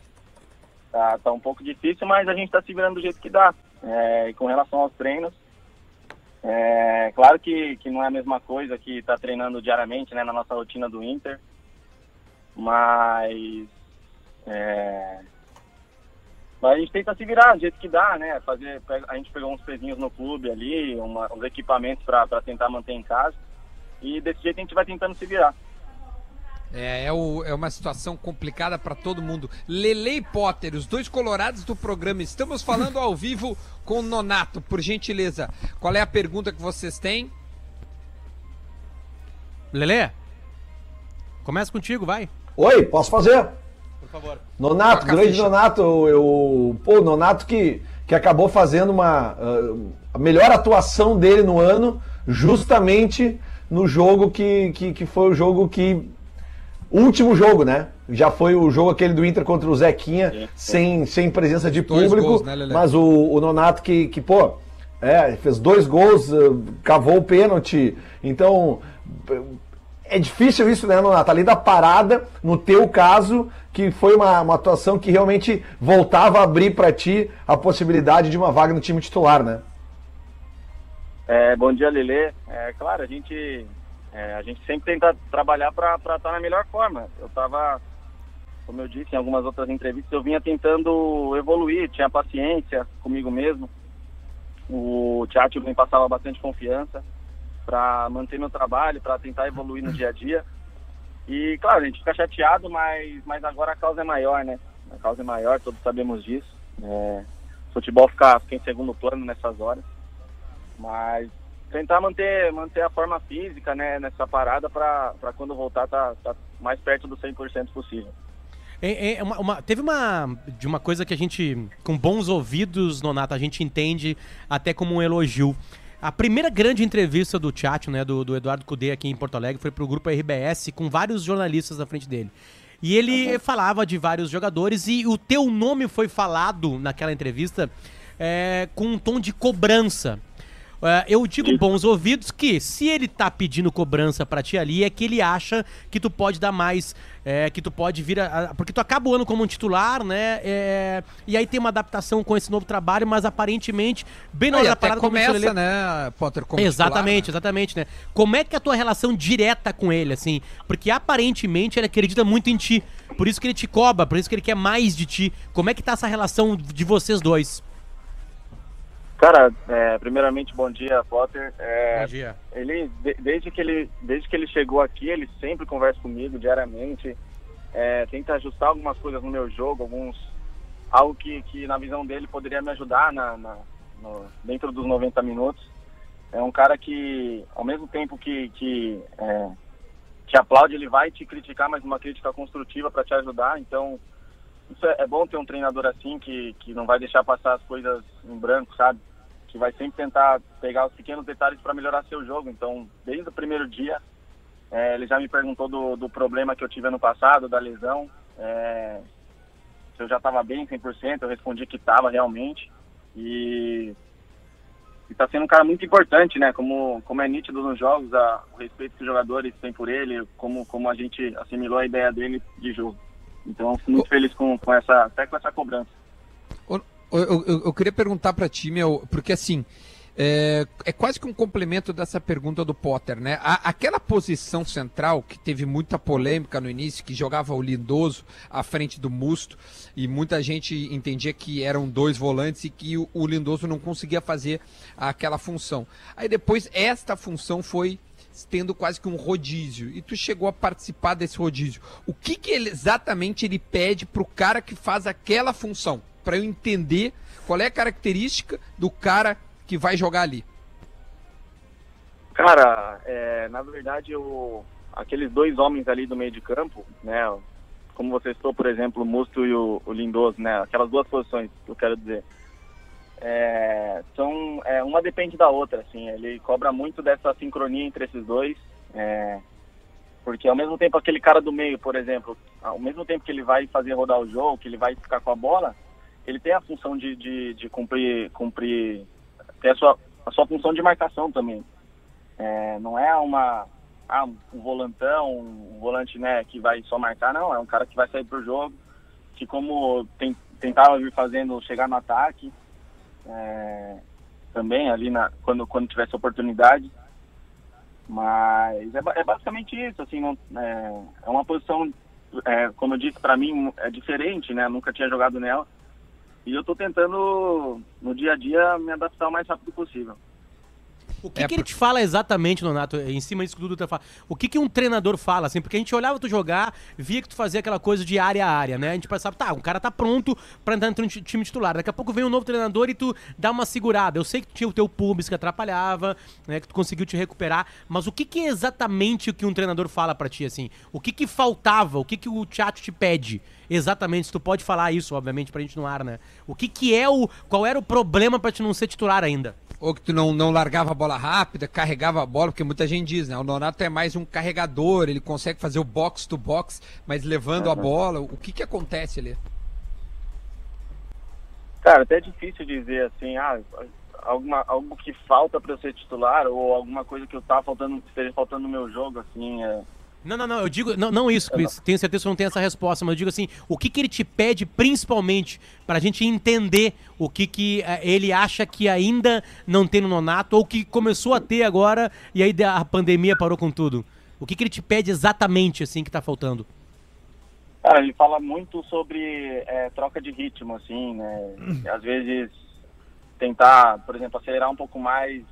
Tá, tá um pouco difícil, mas a gente tá se virando do jeito que dá. É, com relação aos treinos, é claro que, que não é a mesma coisa que tá treinando diariamente, né? Na nossa rotina do Inter. Mas é, mas a gente tenta se virar do jeito que dá, né? Fazer, a gente pegou uns pezinhos no clube ali, uma- uns equipamentos para tentar manter em casa. E desse jeito a gente vai tentando se virar. É, é, o- é uma situação complicada pra todo mundo. Lele e Potter, os dois colorados do programa, estamos falando ao vivo com o Nonato, por gentileza. Qual é a pergunta que vocês têm? Lelê, começa contigo, vai. Oi, posso fazer? Por favor. Nonato, Toca grande. Nonato, eu, pô, Nonato que, que acabou fazendo uma ah, a melhor atuação dele no ano, justamente no jogo que, que, que foi o jogo que último jogo, né? Já foi o jogo aquele do Inter contra o Zequinha, sem, sem presença de Dois público, gols, né, mas o, o Nonato que, que, pô, é, fez dois gols, ah, cavou o pênalti, então é difícil isso, né, Nonato? Além da parada, no teu caso, que foi uma, uma atuação que realmente voltava a abrir pra ti a possibilidade de uma vaga no time titular, né? É, bom dia, Lele. É claro, a gente, é, a gente sempre tenta trabalhar para estar na melhor forma. Eu estava, como eu disse em algumas outras entrevistas, eu vinha tentando evoluir, tinha paciência comigo mesmo. O Tchatcho me passava bastante confiança para manter meu trabalho, para tentar evoluir no dia a dia. E, claro, a gente fica chateado, mas, mas agora a causa é maior, né? A causa é maior, todos sabemos disso. É, o futebol fica, fica em segundo plano nessas horas. Mas tentar manter, manter a forma física né, nessa parada para quando voltar tá, tá mais perto do 100% possível. É, é uma- uma- teve uma de uma coisa que a gente, com bons ouvidos, Nonato, a gente entende até como um elogio. A primeira grande entrevista do Tchatcho, né, do, do Eduardo Cudê aqui em Porto Alegre, foi pro grupo RBS, com vários jornalistas na frente dele. E ele falava de vários jogadores e o teu nome foi falado naquela entrevista é, com um tom de cobrança. É, eu digo bons ouvidos que se ele tá pedindo cobrança pra ti ali, é que ele acha que tu pode dar mais, é, que tu pode vir a, a- Porque tu acaba o ano como um titular, né? é, e aí tem uma adaptação com esse novo trabalho, mas aparentemente, bem na hora da parada, começa, Lelê- né, Potter, como exatamente, titular, né? exatamente, né? Como é que é a tua relação direta com ele, assim? Porque aparentemente ele acredita muito em ti. Por isso que ele te cobra, por isso que ele quer mais de ti. Como é que tá essa relação de vocês dois? Cara, é, primeiramente, bom dia, Potter. É, Bom dia. ele de- desde que ele desde que ele chegou aqui ele sempre conversa comigo diariamente é, tenta ajustar algumas coisas no meu jogo alguns algo que, que na visão dele poderia me ajudar na, na- no- dentro dos 90 minutos é um cara que ao mesmo tempo que que é, te aplaude ele vai te criticar mas uma crítica construtiva para te ajudar então isso é, é bom ter um treinador assim que que não vai deixar passar as coisas em branco sabe que vai sempre tentar pegar os pequenos detalhes para melhorar seu jogo. Então, desde o primeiro dia, eh, ele já me perguntou do, do problema que eu tive ano passado, da lesão. eh, se eu já estava bem 100%, eu respondi que estava realmente. E está sendo um cara muito importante, né? Como, como é nítido nos jogos, a, o respeito que os jogadores têm por ele, como, como a gente assimilou a ideia dele de jogo. Então, fico muito feliz com, com essa, até com essa cobrança. Eu, eu- eu- queria perguntar pra ti, meu, porque assim, é, é quase que um complemento dessa pergunta do Potter, né? A- aquela posição central que teve muita polêmica no início, que jogava o Lindoso à frente do Musto, e muita gente entendia que eram dois volantes e que o, o Lindoso não conseguia fazer aquela função. Aí depois esta função foi tendo quase que um rodízio e tu chegou a participar desse rodízio. O que, que ele, exatamente ele pede pro cara que faz aquela função? Pra eu entender qual é a característica do cara que vai jogar ali. Cara, é, na verdade, o, aqueles dois homens ali do meio de campo, né? Como você citou, por exemplo, o Musto e o, o Lindoso, né? Aquelas duas posições, eu quero dizer. É, são, é, uma depende da outra, assim. Ele cobra muito dessa sincronia entre esses dois. é, porque ao mesmo tempo aquele cara do meio, por exemplo, ao mesmo tempo que ele vai fazer rodar o jogo, que ele vai ficar com a bola, ele tem a função de, de, de cumprir, cumprir, ter a sua, a sua função de marcação também. É, não é uma ah, um volantão, um volante né, que vai só marcar, não. É um cara que vai sair pro jogo, que como tem, tentava vir fazendo chegar no ataque, é, também ali na, quando, quando tivesse oportunidade. Mas é, é basicamente isso, assim, não, é, é uma posição, é, como eu disse, para mim é diferente, né? Nunca tinha jogado nela. E eu tô tentando, no dia a dia, me adaptar o mais rápido possível. O que, É que ele te fala exatamente, Nonato, em cima disso que o Duda fala? O que, que um treinador fala, assim? Porque a gente olhava tu jogar, via que tu fazia aquela coisa de área a área, né? A gente pensava, tá, o cara tá pronto pra entrar no ti- time titular. Daqui a pouco vem um novo treinador e tu dá uma segurada. Eu sei que tinha o teu pubis que atrapalhava, né? Que tu conseguiu te recuperar. Mas o que, que é exatamente o que um treinador fala pra ti, assim? O que que faltava? O que que o teatro te pede? Exatamente, se tu pode falar isso, obviamente, pra gente no ar, né? O que que é o... Qual era o problema pra te não ser titular ainda? Ou que tu não, não largava a bola rápida, carregava a bola, porque muita gente diz, né? O Nonato é mais um carregador, ele consegue fazer o box to box, mas levando a bola. O que que acontece ali? Cara, até é difícil dizer assim, ah, alguma, algo que falta para eu ser titular ou alguma coisa que eu tava faltando, esteja faltando no meu jogo, assim, é, Não, não, não, eu digo, não, não isso, Chris. Tenho certeza que eu não tenho essa resposta, mas eu digo assim, o que que ele te pede principalmente pra gente entender o que que eh, ele acha que ainda não tem no Nonato ou que começou a ter agora e aí a pandemia parou com tudo? O que que ele te pede exatamente assim que tá faltando? Cara, ele fala muito sobre é, troca de ritmo, assim, né? Às vezes tentar, por exemplo, acelerar um pouco mais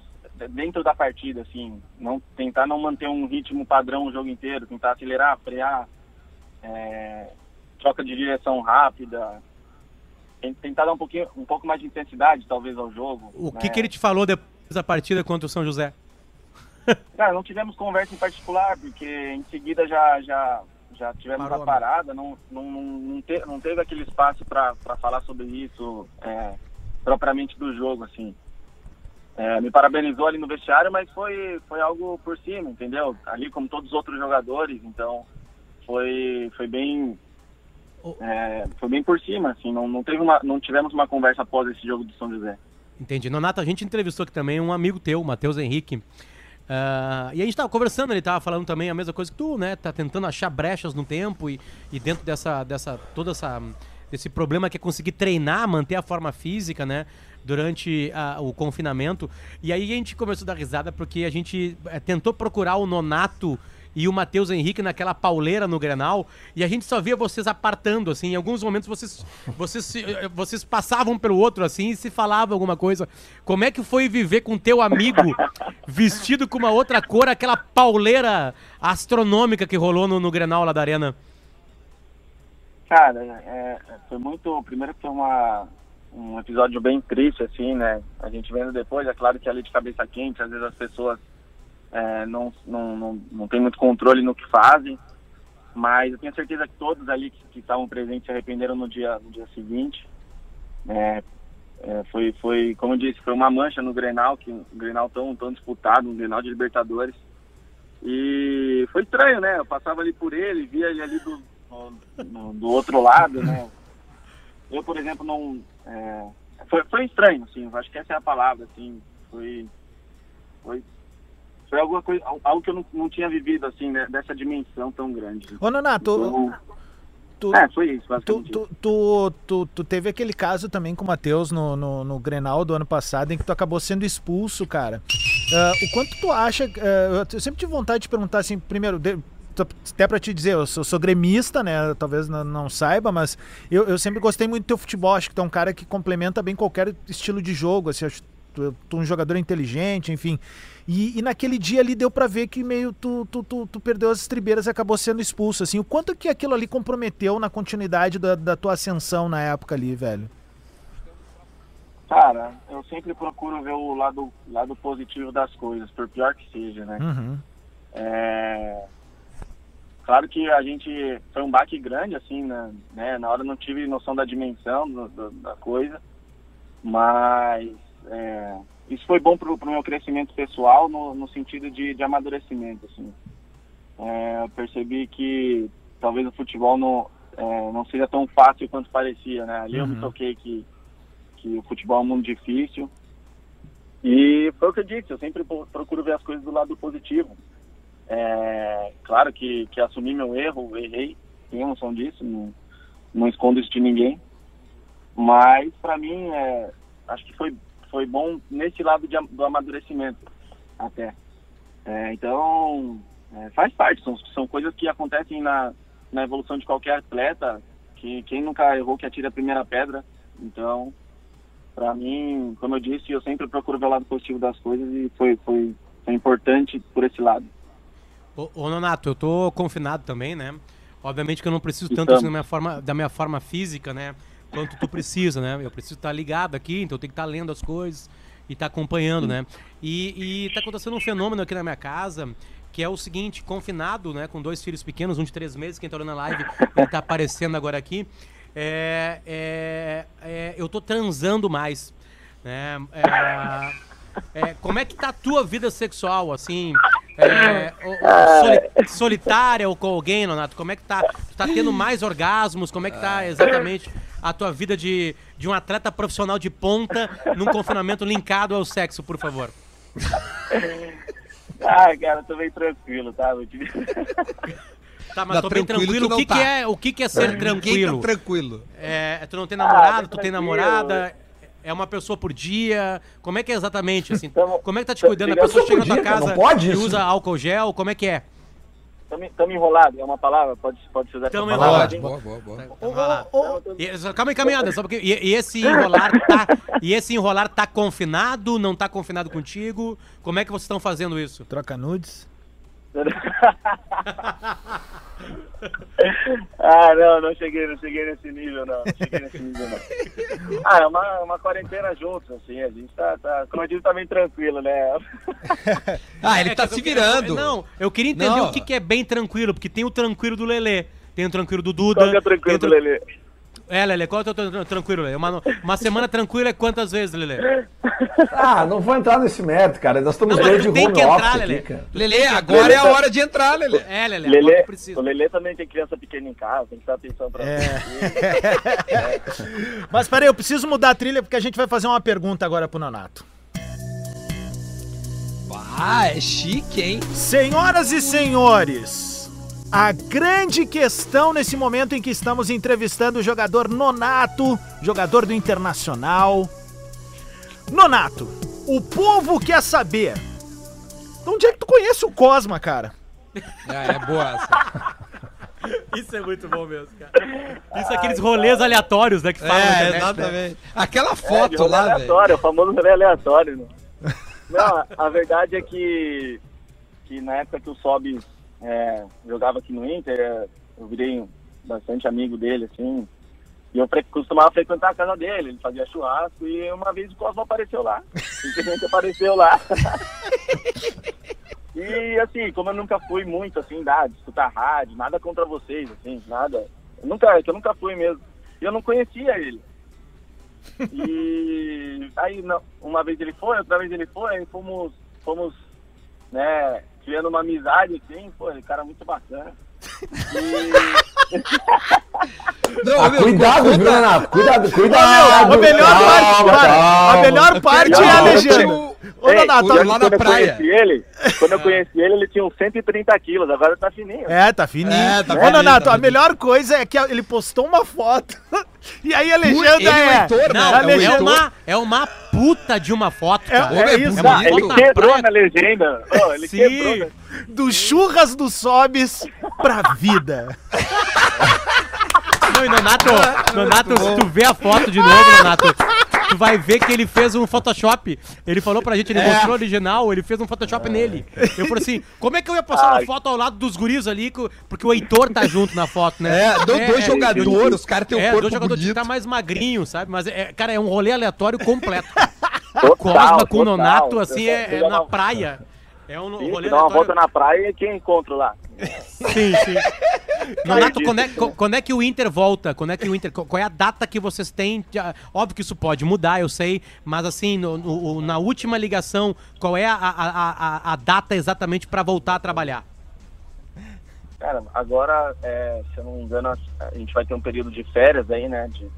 dentro da partida, assim, não tentar não manter um ritmo padrão o jogo inteiro, tentar acelerar, frear, é, troca de direção rápida, tentar dar um pouquinho, um pouco mais de intensidade, talvez, ao jogo. O né? que que ele te falou depois da partida contra o São José? Cara, não tivemos conversa em particular, porque em seguida já, já, já tivemos Parou, a né? parada, não, não, não, não, te- não teve aquele espaço para falar sobre isso é, propriamente do jogo, assim. É, me parabenizou ali no vestiário, mas foi, foi algo por cima, entendeu? Ali como todos os outros jogadores, então foi, foi bem é, foi bem por cima, assim, não, não, teve uma, não tivemos uma conversa após esse jogo de São José. Entendi. Nonato, a gente entrevistou aqui também um amigo teu, o Matheus Henrique. Ah, e a gente tava conversando, ele tava falando também a mesma coisa que tu, né? Tá tentando achar brechas no tempo e, e dentro dessa, dessa, toda essa, desse problema que é conseguir treinar, manter a forma física, né? Durante ah, o confinamento. E aí a gente começou a dar risada porque a gente eh, tentou procurar o Nonato e o Matheus Henrique naquela pauleira no Grenal, e a gente só via vocês apartando, assim, em alguns momentos vocês, vocês, eh, vocês passavam pelo outro, assim, e se falavam alguma coisa. Como é que foi viver com teu amigo vestido com uma outra cor, aquela pauleira astronômica que rolou no, no Grenal lá da Arena? Cara, é, foi muito. Primeiro foi uma, um episódio bem triste, assim, né? A gente vendo depois, é claro que ali de cabeça quente, às vezes as pessoas é, não, não, não, não tem muito controle no que fazem. Mas eu tenho certeza que todos ali que, que estavam presentes se arrependeram no dia, no dia seguinte. É, é, foi, foi, como eu disse, foi uma mancha no Grenal, que um Grenal tão, tão disputado, um Grenal de Libertadores. E foi estranho, né? Eu passava ali por ele, via ele ali do, no- do outro lado, né? Eu, por exemplo, não. É, foi, foi estranho, assim, acho que essa é a palavra, assim. Foi. Foi, foi alguma coisa, algo que eu não, não tinha vivido, assim, né, dessa dimensão tão grande. Ô, Nonato, Então, tu, é, foi isso, tu, tu, tu, tu, tu teve aquele caso também com o Matheus no, no, no Grenal do ano passado, em que tu acabou sendo expulso, cara. Ah, o quanto tu acha. ah, eu sempre tive vontade de perguntar assim, primeiro. de- até pra te dizer, eu sou, sou gremista, né? Talvez não, não saiba, mas eu, eu sempre gostei muito do teu futebol. Acho que tu é um cara que complementa bem qualquer estilo de jogo. Assim, acho tu, tu é um jogador inteligente, enfim. E, e naquele dia ali deu pra ver que meio tu, tu, tu, tu perdeu as estribeiras e acabou sendo expulso. Assim, o quanto que aquilo ali comprometeu na continuidade da, da tua ascensão na época ali, velho? Cara, eu sempre procuro ver o lado, lado positivo das coisas, por pior que seja, né? Uhum. É... Claro que a gente foi um baque grande, assim, né? né? Na hora não tive noção da dimensão do- do- da coisa, mas é, isso foi bom pro, pro meu crescimento pessoal no, no sentido de, de amadurecimento, assim. É, eu percebi que talvez o futebol não, é, não seja tão fácil quanto parecia, né? Ali eu me Uhum. toquei que, que o futebol é um mundo difícil, e foi o que eu disse, eu sempre pro- procuro ver as coisas do lado positivo. É, claro que, que assumi meu erro, errei, tenho noção disso, não, não escondo isso de ninguém. Mas para mim, é, acho que foi, foi bom nesse lado de, do amadurecimento até. É, então, é, faz parte, são, são coisas que acontecem na, na evolução de qualquer atleta, que quem nunca errou que atira a primeira pedra. Então, para mim, como eu disse, eu sempre procuro ver o lado positivo das coisas e foi, foi, foi importante por esse lado. Ô, ô, Nonato, eu tô confinado também, né? Obviamente que eu não preciso tanto assim, da, minha forma, da minha forma física, né? Quanto tu precisa, né? Eu preciso estar ligado aqui, então eu tenho que estar lendo as coisas e estar acompanhando, né? E, e tá acontecendo um fenômeno aqui na minha casa, que é o seguinte, confinado, né? Com dois filhos pequenos, um de três meses, quem tá olhando a live, ele tá aparecendo agora aqui. É, é, é, eu tô transando mais, né? É, é, como é que tá a tua vida sexual, assim? É, o- o- soli- solitária ou com alguém, Nonato? Como é que tá? Tu tá tendo mais orgasmos? Como é que tá exatamente a tua vida de, de um atleta profissional de ponta num confinamento linkado ao sexo, por favor? Ah, cara, tô bem tranquilo, tá? Tá, mas Tá tô bem tranquilo, O que, não que tá. é, o que, que é ser Ninguém tranquilo? tá tranquilo. É, tu não tem namorado, bem tu tem namorada, é uma pessoa por dia. Como é que é exatamente assim? Tamo- Como é que tá te cuidando? A pessoa chega na tua cara, casa pode e usa álcool gel, como é que é? Tamo, tamo enrolado, é uma palavra? Pode, pode se usar Tamo essa palavra? Pode, boa, boa, boa. Então E- calma aí, caminhada, só porque. E, e esse enrolar tá. E esse enrolar tá confinado? Não tá confinado contigo? Como é que vocês estão fazendo isso? Troca nudes. ah, não, não cheguei, não cheguei nesse nível, não. Não cheguei nesse nível, não. Ah, é uma, uma quarentena juntos, assim, a gente tá, tá como eu disse, tá bem tranquilo, né? Ah, ele É, tá se eu queria- virando. Não, eu queria entender Não. o que, que é bem tranquilo, porque tem o tranquilo do Lelê, tem o tranquilo do Qual Duda. que é tranquilo tem do o Lelê? É, Lele, qual é o teu tran- tranquilo, Lele? Uma, uma semana tranquila é quantas vezes, Lele? Ah, não vou entrar nesse mérito, cara. Nós estamos dois de home que entrar, office Lelê. aqui, cara. Lele, agora é a hora de entrar, Lele. É, Lele, Lelê, precisa. o Lelê também tem criança pequena em casa, tem que dar atenção pra É. Mas peraí, eu preciso mudar a trilha porque a gente vai fazer uma pergunta agora pro Nonato. Ah, é chique, hein? Senhoras e senhores, a grande questão nesse momento em que estamos entrevistando o jogador Nonato, jogador do Internacional. Nonato, o povo quer saber. De onde é que tu conhece o Cosma, cara? É, é boa essa. Isso é muito bom mesmo, cara. Isso é aqueles rolês aleatórios, né, que falam É, internet, né? exatamente. Aquela É, de foto rolê lá, velho. aleatório, o famoso rolê aleatório, né? Não, a- a verdade é que, que na época que o Sobis é, jogava aqui no Inter, é, eu virei bastante amigo dele, assim. E eu costumava frequentar a casa dele, ele fazia churrasco e uma vez o Cosmo apareceu lá. Simplesmente apareceu lá. e assim, como eu nunca fui muito assim, da, de escutar rádio, nada contra vocês, assim, nada. Eu nunca, que eu nunca fui mesmo. E eu não conhecia ele. E aí não, uma vez ele foi, outra vez ele foi, aí fomos, fomos, né, criando uma amizade assim, pô, ele é um cara muito bacana. E Não, Ah, meu, cuidado, viu, Renato? Cuidado, Ah, cuidado. meu, a melhor calma, parte, calma. a melhor parte é a legenda. Eu- Ô, Ei, Nonato, quando- lá na quando eu praia. conheci ele, quando eu conheci ele, ele tinha uns 130 quilos, agora tá fininho. É, tá fininho. É, tá Ô, fininho, Nonato, tá a melhor coisa é que ele postou uma foto e aí a legenda ele é o é... Heitor, né? Não, a É o é legenda- uma, é uma puta de uma foto, É- cara. é Ô, isso. bonito. Ah, ele na quebrou praia. na legenda. Ô, ele Sim. quebrou. né? do churras do Sobes pra vida. Não, e Nonato, Nonato, se tu vê a foto de novo, Nonato, tu vai ver que ele fez um Photoshop. Ele falou pra gente, ele É. mostrou o original, ele fez um Photoshop nele. Eu falei assim, como é que eu ia postar uma Ai. foto ao lado dos guris ali, porque o Heitor tá junto na foto, né? É, do- dois jogadores, os caras têm um é, corpo dois jogadores bonito. tá mais magrinho, sabe? Mas, é, cara, é um rolê aleatório completo. Total, Cosma com. Nonato, assim, é, é na uma- praia. É um Sim, rolê dá uma volta na praia e quem encontro lá? Sim, sim. Nonato, quando é, quando é que o Inter volta? Quando é que o Inter. Qual é a data que vocês têm? Óbvio que isso pode mudar, eu sei, mas assim, no- no- na última ligação, qual é a, a, a, a- data exatamente pra voltar a trabalhar? Cara, agora, é, se eu não me engano, a gente vai ter um período de férias aí, né? De,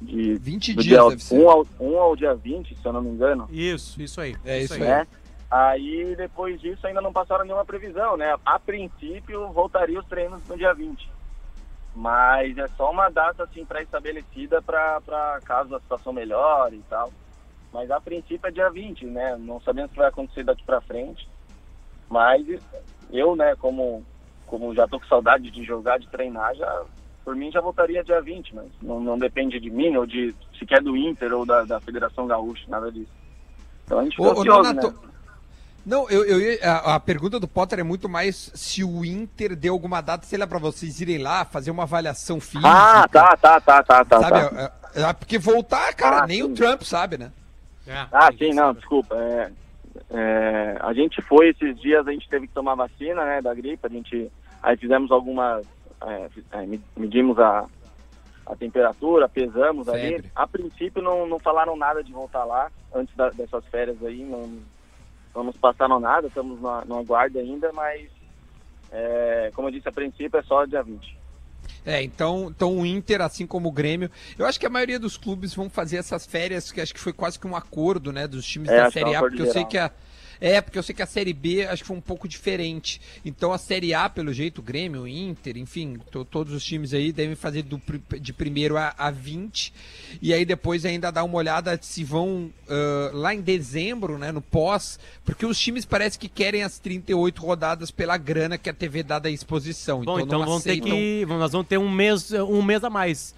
de 20 do dias dia deve ser. 1 ao, 1 ao dia 20, se eu não me engano. Isso, isso aí. É isso aí. né? Aí depois disso ainda não passaram nenhuma previsão, né? A princípio voltaria os treinos no dia 20. Mas é só uma data assim pré-estabelecida para caso a situação melhore e tal. Mas a princípio é dia 20, né? Não sabemos o que vai acontecer daqui para frente. Mas eu, né, como como já tô com saudade de jogar, de treinar, já por mim já voltaria dia 20, mas não, não depende de mim ou de sequer do Inter ou da, da Federação Gaúcha, nada disso. Então a gente fica ô, ansioso, Nonato, né? Não, eu, eu a, a pergunta do Potter é muito mais se o Inter deu alguma data, sei lá, pra vocês irem lá fazer uma avaliação física. Ah, tá, tá, tá, tá, tá. Sabe? tá. É, é, porque voltar, cara, Ah, nem sim. o Trump sabe, né? Ah, sim, não, desculpa. É, é, a gente foi esses dias, a gente teve que tomar vacina, né, da gripe, a gente, aí fizemos algumas, é, é, me- medimos a, a temperatura, pesamos ali. Febre. A princípio não, não falaram nada de voltar lá, antes da- dessas férias aí, não, não nos passaram nada, estamos no, no aguardo ainda, mas, é, como eu disse, a princípio é só dia 20. É, então, então o Inter, assim como o Grêmio, eu acho que a maioria dos clubes vão fazer essas férias, que acho que foi quase que um acordo, né, dos times É, da é Série A, porque eu sei que a é, porque eu sei que a Série B acho que foi um pouco diferente. Então a Série A, pelo jeito, Grêmio, Inter, enfim, to- todos os times aí devem fazer do, de primeiro a, a 20. E aí depois ainda dar uma olhada se vão ah, lá em dezembro, né, no pós, porque os times parece que querem as 38 rodadas pela grana que a TV dá da exposição. Bom, então não vão ter aceitam- que. Nós vamos ter um mês, um mês a mais.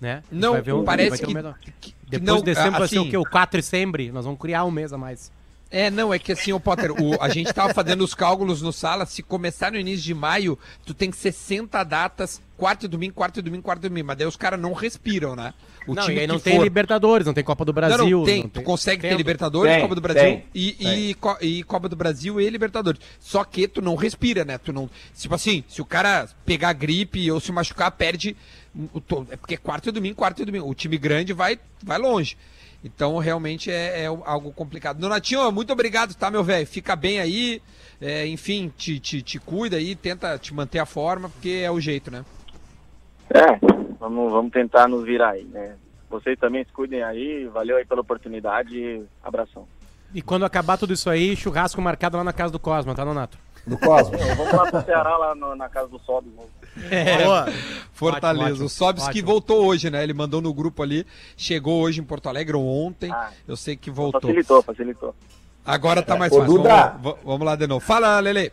Né? Não, um- parece ter um que, mês a- que- Depois não, de dezembro vai ser o assim, quê? O 4 de dezembro? Nós vamos criar um mês a mais. É, não, é que assim, ô Potter, o- a gente tava fazendo os cálculos no sala, se começar no início de maio, tu tem 60 datas, quarto e domingo, quarto e domingo, quarto e domingo, mas daí os caras não respiram, né? O não, e aí não tem for- Libertadores, não tem Copa do Brasil. Não, não, tem. não Tu consegue ter. Libertadores, Tem, Copa do Brasil tem, e. E, Co- e Copa do Brasil e Libertadores. Só que tu não respira, né? Tu não. Tipo assim, se o cara pegar gripe ou se machucar, perde. É porque é quarto e domingo, quarto e domingo. O time grande vai, vai longe. Então, realmente é, é algo complicado. Donatinho, muito obrigado, tá, meu velho? Fica bem aí. É, enfim, te, te, te cuida aí, tenta te manter a forma, porque é o jeito, né? É, vamos, vamos tentar nos virar aí, né? Vocês também se cuidem aí, valeu aí pela oportunidade, abração. E quando acabar tudo isso aí, churrasco marcado lá na casa do Cosma, tá, Nonato? Do Cosmos. Vamos lá pro Ceará, lá no- na casa do Sol. Boa. Fortaleza. Ótimo, o Sobs que ótimo. voltou hoje, né? Ele mandou no grupo ali, chegou hoje em Porto Alegre ou ontem. Ah. eu sei que voltou. Facilitou, facilitou. Agora tá mais Ô, fácil. Duda. Vamos, vamos lá de novo. Fala, Lele.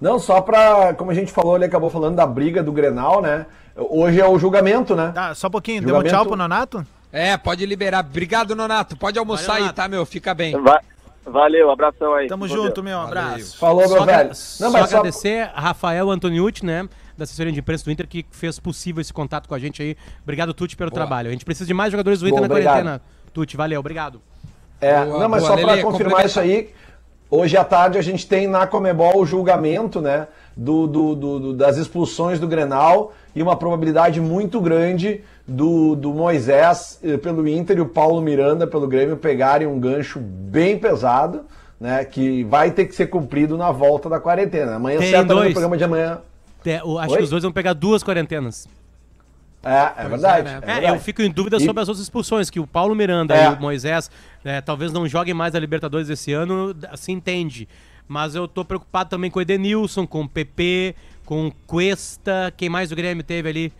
Não, só pra. Como a gente falou, ele acabou falando da briga do Grenal, né? Hoje é o julgamento, né? Tá, só um pouquinho. Deu um Julgamento- tchau pro Nonato? É, pode liberar. Obrigado, Nonato. Pode almoçar Valeu, aí, Nonato. tá, meu? Fica bem. Va- valeu, abração aí. Tamo Com junto, meu. Valeu. Abraço. Falou, meu Só, velho. Não, só mas só. agradecer a Rafael Antoniucci, né? Da assessoria de imprensa do Inter, que fez possível esse contato com a gente aí. Obrigado, Tuti, pelo Boa. trabalho. A gente precisa de mais jogadores do Inter Boa, na obrigado. quarentena. Tuti, valeu, obrigado. É, Boa, não, mas boa, só para confirmar isso aí, hoje à tarde a gente tem na Comebol o julgamento, né, do, do- do- do- das expulsões do Grenal e uma probabilidade muito grande do, do Moisés eh, pelo Inter e o Paulo Miranda pelo Grêmio pegarem um gancho bem pesado, né, que vai ter que ser cumprido na volta da quarentena. Amanhã Tem certamente dois. no programa de amanhã. Te- o- acho Oi? que os dois vão pegar duas quarentenas. É, é verdade. né? é É, verdade. eu fico em dúvida E- sobre as outras expulsões, que o Paulo Miranda É. e o Moisés é, talvez não joguem mais a Libertadores esse ano, se entende. Mas eu tô preocupado também com o Edenilson, com o PP, com o Cuesta, quem mais o Grêmio teve ali?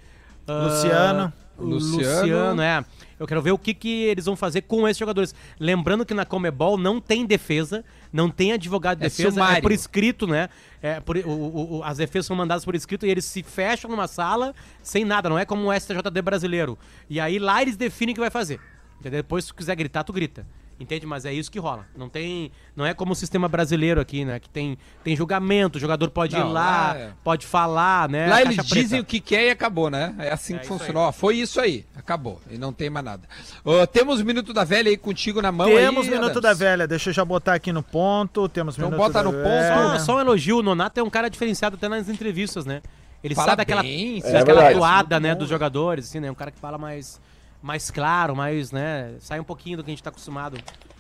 Ah, Luciano. o Luciano. Luciano, é. Eu quero ver o que, que eles vão fazer com esses jogadores. Lembrando que na Comebol não tem defesa, não tem advogado de É defesa, sumário. é por escrito, né? É por- o- o- o- as defesas são mandadas por escrito e eles se fecham numa sala sem nada, não é como o STJD brasileiro. E aí lá eles definem o que vai fazer. Entendeu? Depois, se tu quiser gritar, tu grita. Entende? Mas é isso que rola. Não tem. Não é como o sistema brasileiro aqui, né? Que tem, tem julgamento, o jogador pode Não, ir lá, lá é- pode falar, né? Lá eles preta. dizem o que quer e acabou, né? É assim É que funcionou. Ó, foi isso aí. Acabou. E não tem mais nada. Ô, temos o Minuto da Velha aí contigo na mão Temos aí, Minuto Adams. da Velha. Deixa eu já botar aqui no ponto. Temos Então Minuto bota da no ponto. Só, só um elogio, o Nonato é um cara diferenciado até nas entrevistas, né? Ele Fala sabe aquela, bem, sabe é aquela verdade. atuada, né, dos jogadores, assim, né? Um cara que fala mais, mais claro, mais, né? Sai um pouquinho do que a gente tá acostumado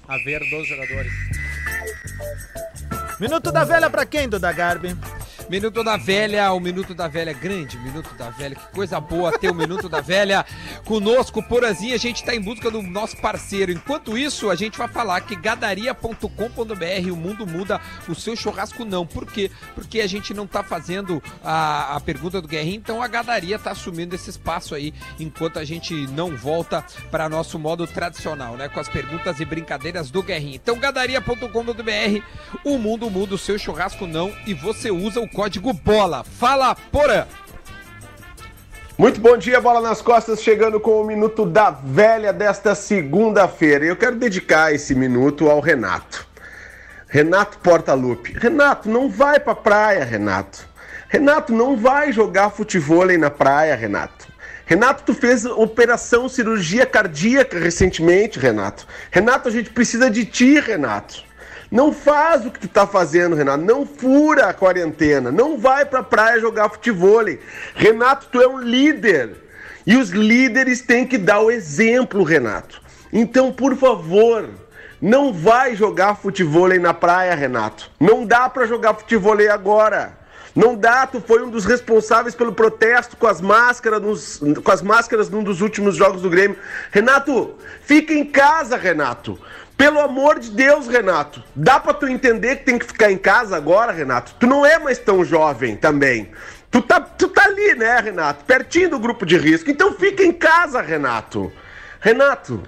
a ver dos jogadores. Minuto da Velha pra quem, Duda Garbi? Minuto da Velha, o Minuto da Velha grande, Minuto da Velha, que coisa boa ter o Minuto da Velha conosco, Porazinha, a gente tá em busca do nosso parceiro. Enquanto isso, a gente vai falar que gadaria.com.br, o mundo muda, o seu churrasco não. Por quê? Porque a gente não tá fazendo a, a pergunta do Guerrinho, então a Gadaria tá assumindo esse espaço aí, enquanto a gente não volta para nosso modo tradicional, né, com as perguntas e brincadeiras do Guerrinho. Então, gadaria.com.br, o mundo muda, o seu churrasco não, e você usa o código BOLA. Fala, Porã! Muito bom dia, bola nas costas, chegando com o minuto da velha desta segunda-feira. Eu quero dedicar esse minuto ao Renato. Renato Portaluppi. Renato, não vai pra praia, Renato. Renato, não vai jogar futevôlei na praia, Renato. Renato, tu fez operação cirurgia cardíaca recentemente, Renato. Renato, a gente precisa de ti, Renato. Não faz o que tu tá fazendo, Renato. Não fura a quarentena. Não vai pra praia jogar futevôlei. Renato, tu é um líder. E os líderes têm que dar o exemplo, Renato. Então, por favor, não vai jogar futevôlei na praia, Renato. Não dá pra jogar futevôlei agora. Não dá, tu foi um dos responsáveis pelo protesto com as máscaras, nos, com as máscaras num dos últimos jogos do Grêmio. Renato, fica em casa, Renato. Pelo amor de Deus, Renato. Dá pra tu entender que tem que ficar em casa agora, Renato? Tu não é mais tão jovem também. Tu tá, tu tá ali, né, Renato? Pertinho do grupo de risco. Então fica em casa, Renato. Renato,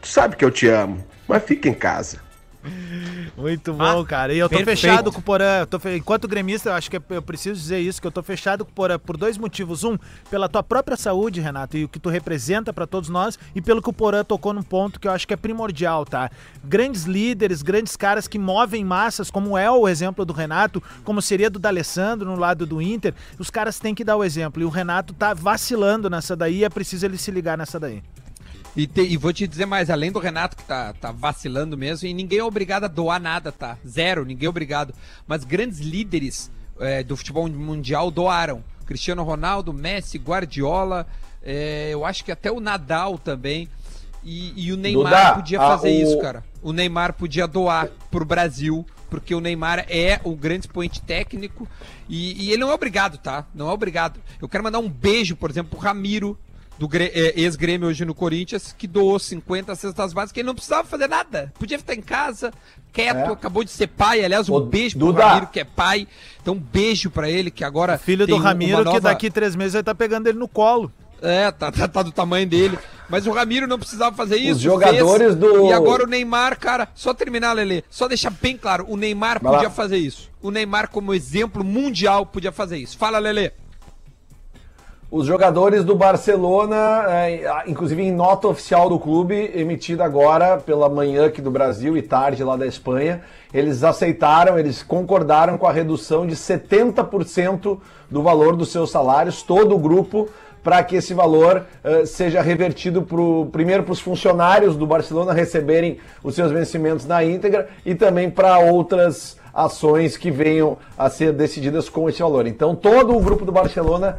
tu sabe que eu te amo, mas fica em casa. Muito bom, Ah, cara. E eu tô perfeito. fechado com o Porã. Fe- Enquanto gremista, eu acho que eu preciso dizer isso, que eu tô fechado com o Porã por dois motivos. Um, pela tua própria saúde, Renato, e o que tu representa pra todos nós, e pelo que o Porã tocou num ponto que eu acho que é primordial, tá? Grandes líderes, grandes caras que movem massas, como é o exemplo do Renato, como seria do D'Alessandro no lado do Inter, os caras têm que dar o exemplo. E o Renato tá vacilando nessa daí, é preciso ele se ligar nessa daí. E, te- e vou te dizer mais, além do Renato que tá, tá vacilando mesmo, e ninguém é obrigado a doar nada, tá? Zero, ninguém é obrigado. Mas grandes líderes é, do futebol mundial doaram. Cristiano Ronaldo, Messi, Guardiola, é, eu acho que até o Nadal também. E, e o Neymar Duda, podia a- fazer o- isso, cara. O Neymar podia doar pro Brasil, porque o Neymar é o grande expoente técnico e, e ele não é obrigado, tá? Não é obrigado. Eu quero mandar um beijo, por exemplo, pro Ramiro, do é, ex-Grêmio hoje no Corinthians, que doou 50 cestas básicas, que ele não precisava fazer nada. Podia ficar em casa, quieto, É. acabou de ser pai. Aliás, um Ô, beijo pro Duda. Ramiro, que é pai. Então, um beijo pra ele, que agora. Filho tem do Ramiro, uma que nova- daqui três meses vai estar pegando ele no colo. é, tá, tá, tá do tamanho dele. Mas o Ramiro não precisava fazer isso. jogadores do- E agora o Neymar, cara, só terminar, Lele, só deixar bem claro: o Neymar Vai podia lá. fazer isso. O Neymar, como exemplo mundial, podia fazer isso. Fala, Lele. Os jogadores do Barcelona, é, inclusive em nota oficial do clube, emitida agora pela manhã aqui do Brasil e tarde lá da Espanha, eles aceitaram, eles concordaram com a redução de 70% do valor dos seus salários, todo o grupo, para que esse valor eh, seja revertido pro, primeiro para os funcionários do Barcelona receberem os seus vencimentos na íntegra e também para outras ações que venham a ser decididas com esse valor. Então, todo o grupo do Barcelona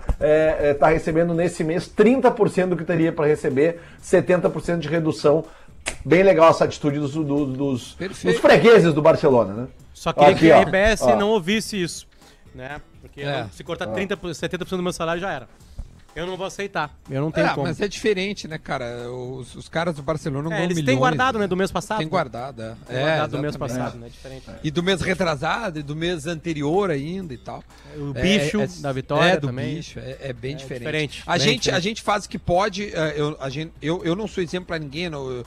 está recebendo nesse mês 30% do que teria para receber, 70% de redução. Bem legal essa atitude dos, do- dos, dos fregueses do Barcelona, né? Só queria Aqui, que ó. a RBS Ó. não ouvisse isso, né? Porque É. se cortar 30, 70% do meu salário já era. Eu não vou aceitar. Eu não tenho É, como. mas é diferente, né, cara? Os, os caras do Barcelona não É, ganham eles têm guardado, né, do mês passado. Tem né? guardado, é. Tem É, guardado do mês passado, né? Diferente. E do mês retrasado, e do mês anterior ainda e tal. O É, bicho é- da vitória é, do também. bicho, é, é bem diferente. diferente, A, bem gente, a diferente. gente faz o que pode, é, eu, a gente, eu, eu não sou exemplo pra ninguém, não, eu-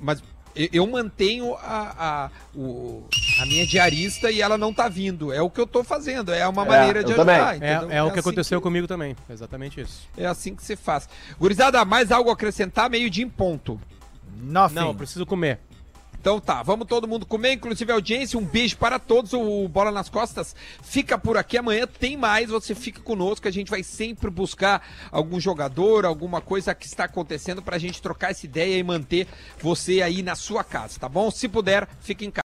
mas eu, eu mantenho a, a, o- a minha diarista e ela não tá vindo. É o que eu tô fazendo, é uma É, maneira de também. ajudar. É, é o que assim aconteceu comigo também. Exatamente isso. É assim que se faz. Gurizada, mais algo a acrescentar? Meio dia em ponto. Nothing. Não, preciso comer. Então tá, vamos todo mundo comer, inclusive a audiência. Um beijo para todos. O Bola nas Costas fica por aqui. Amanhã tem mais. Você fica conosco. A gente vai sempre buscar algum jogador, alguma coisa que está acontecendo pra gente trocar essa ideia e manter você aí na sua casa, tá bom? Se puder, fique em casa.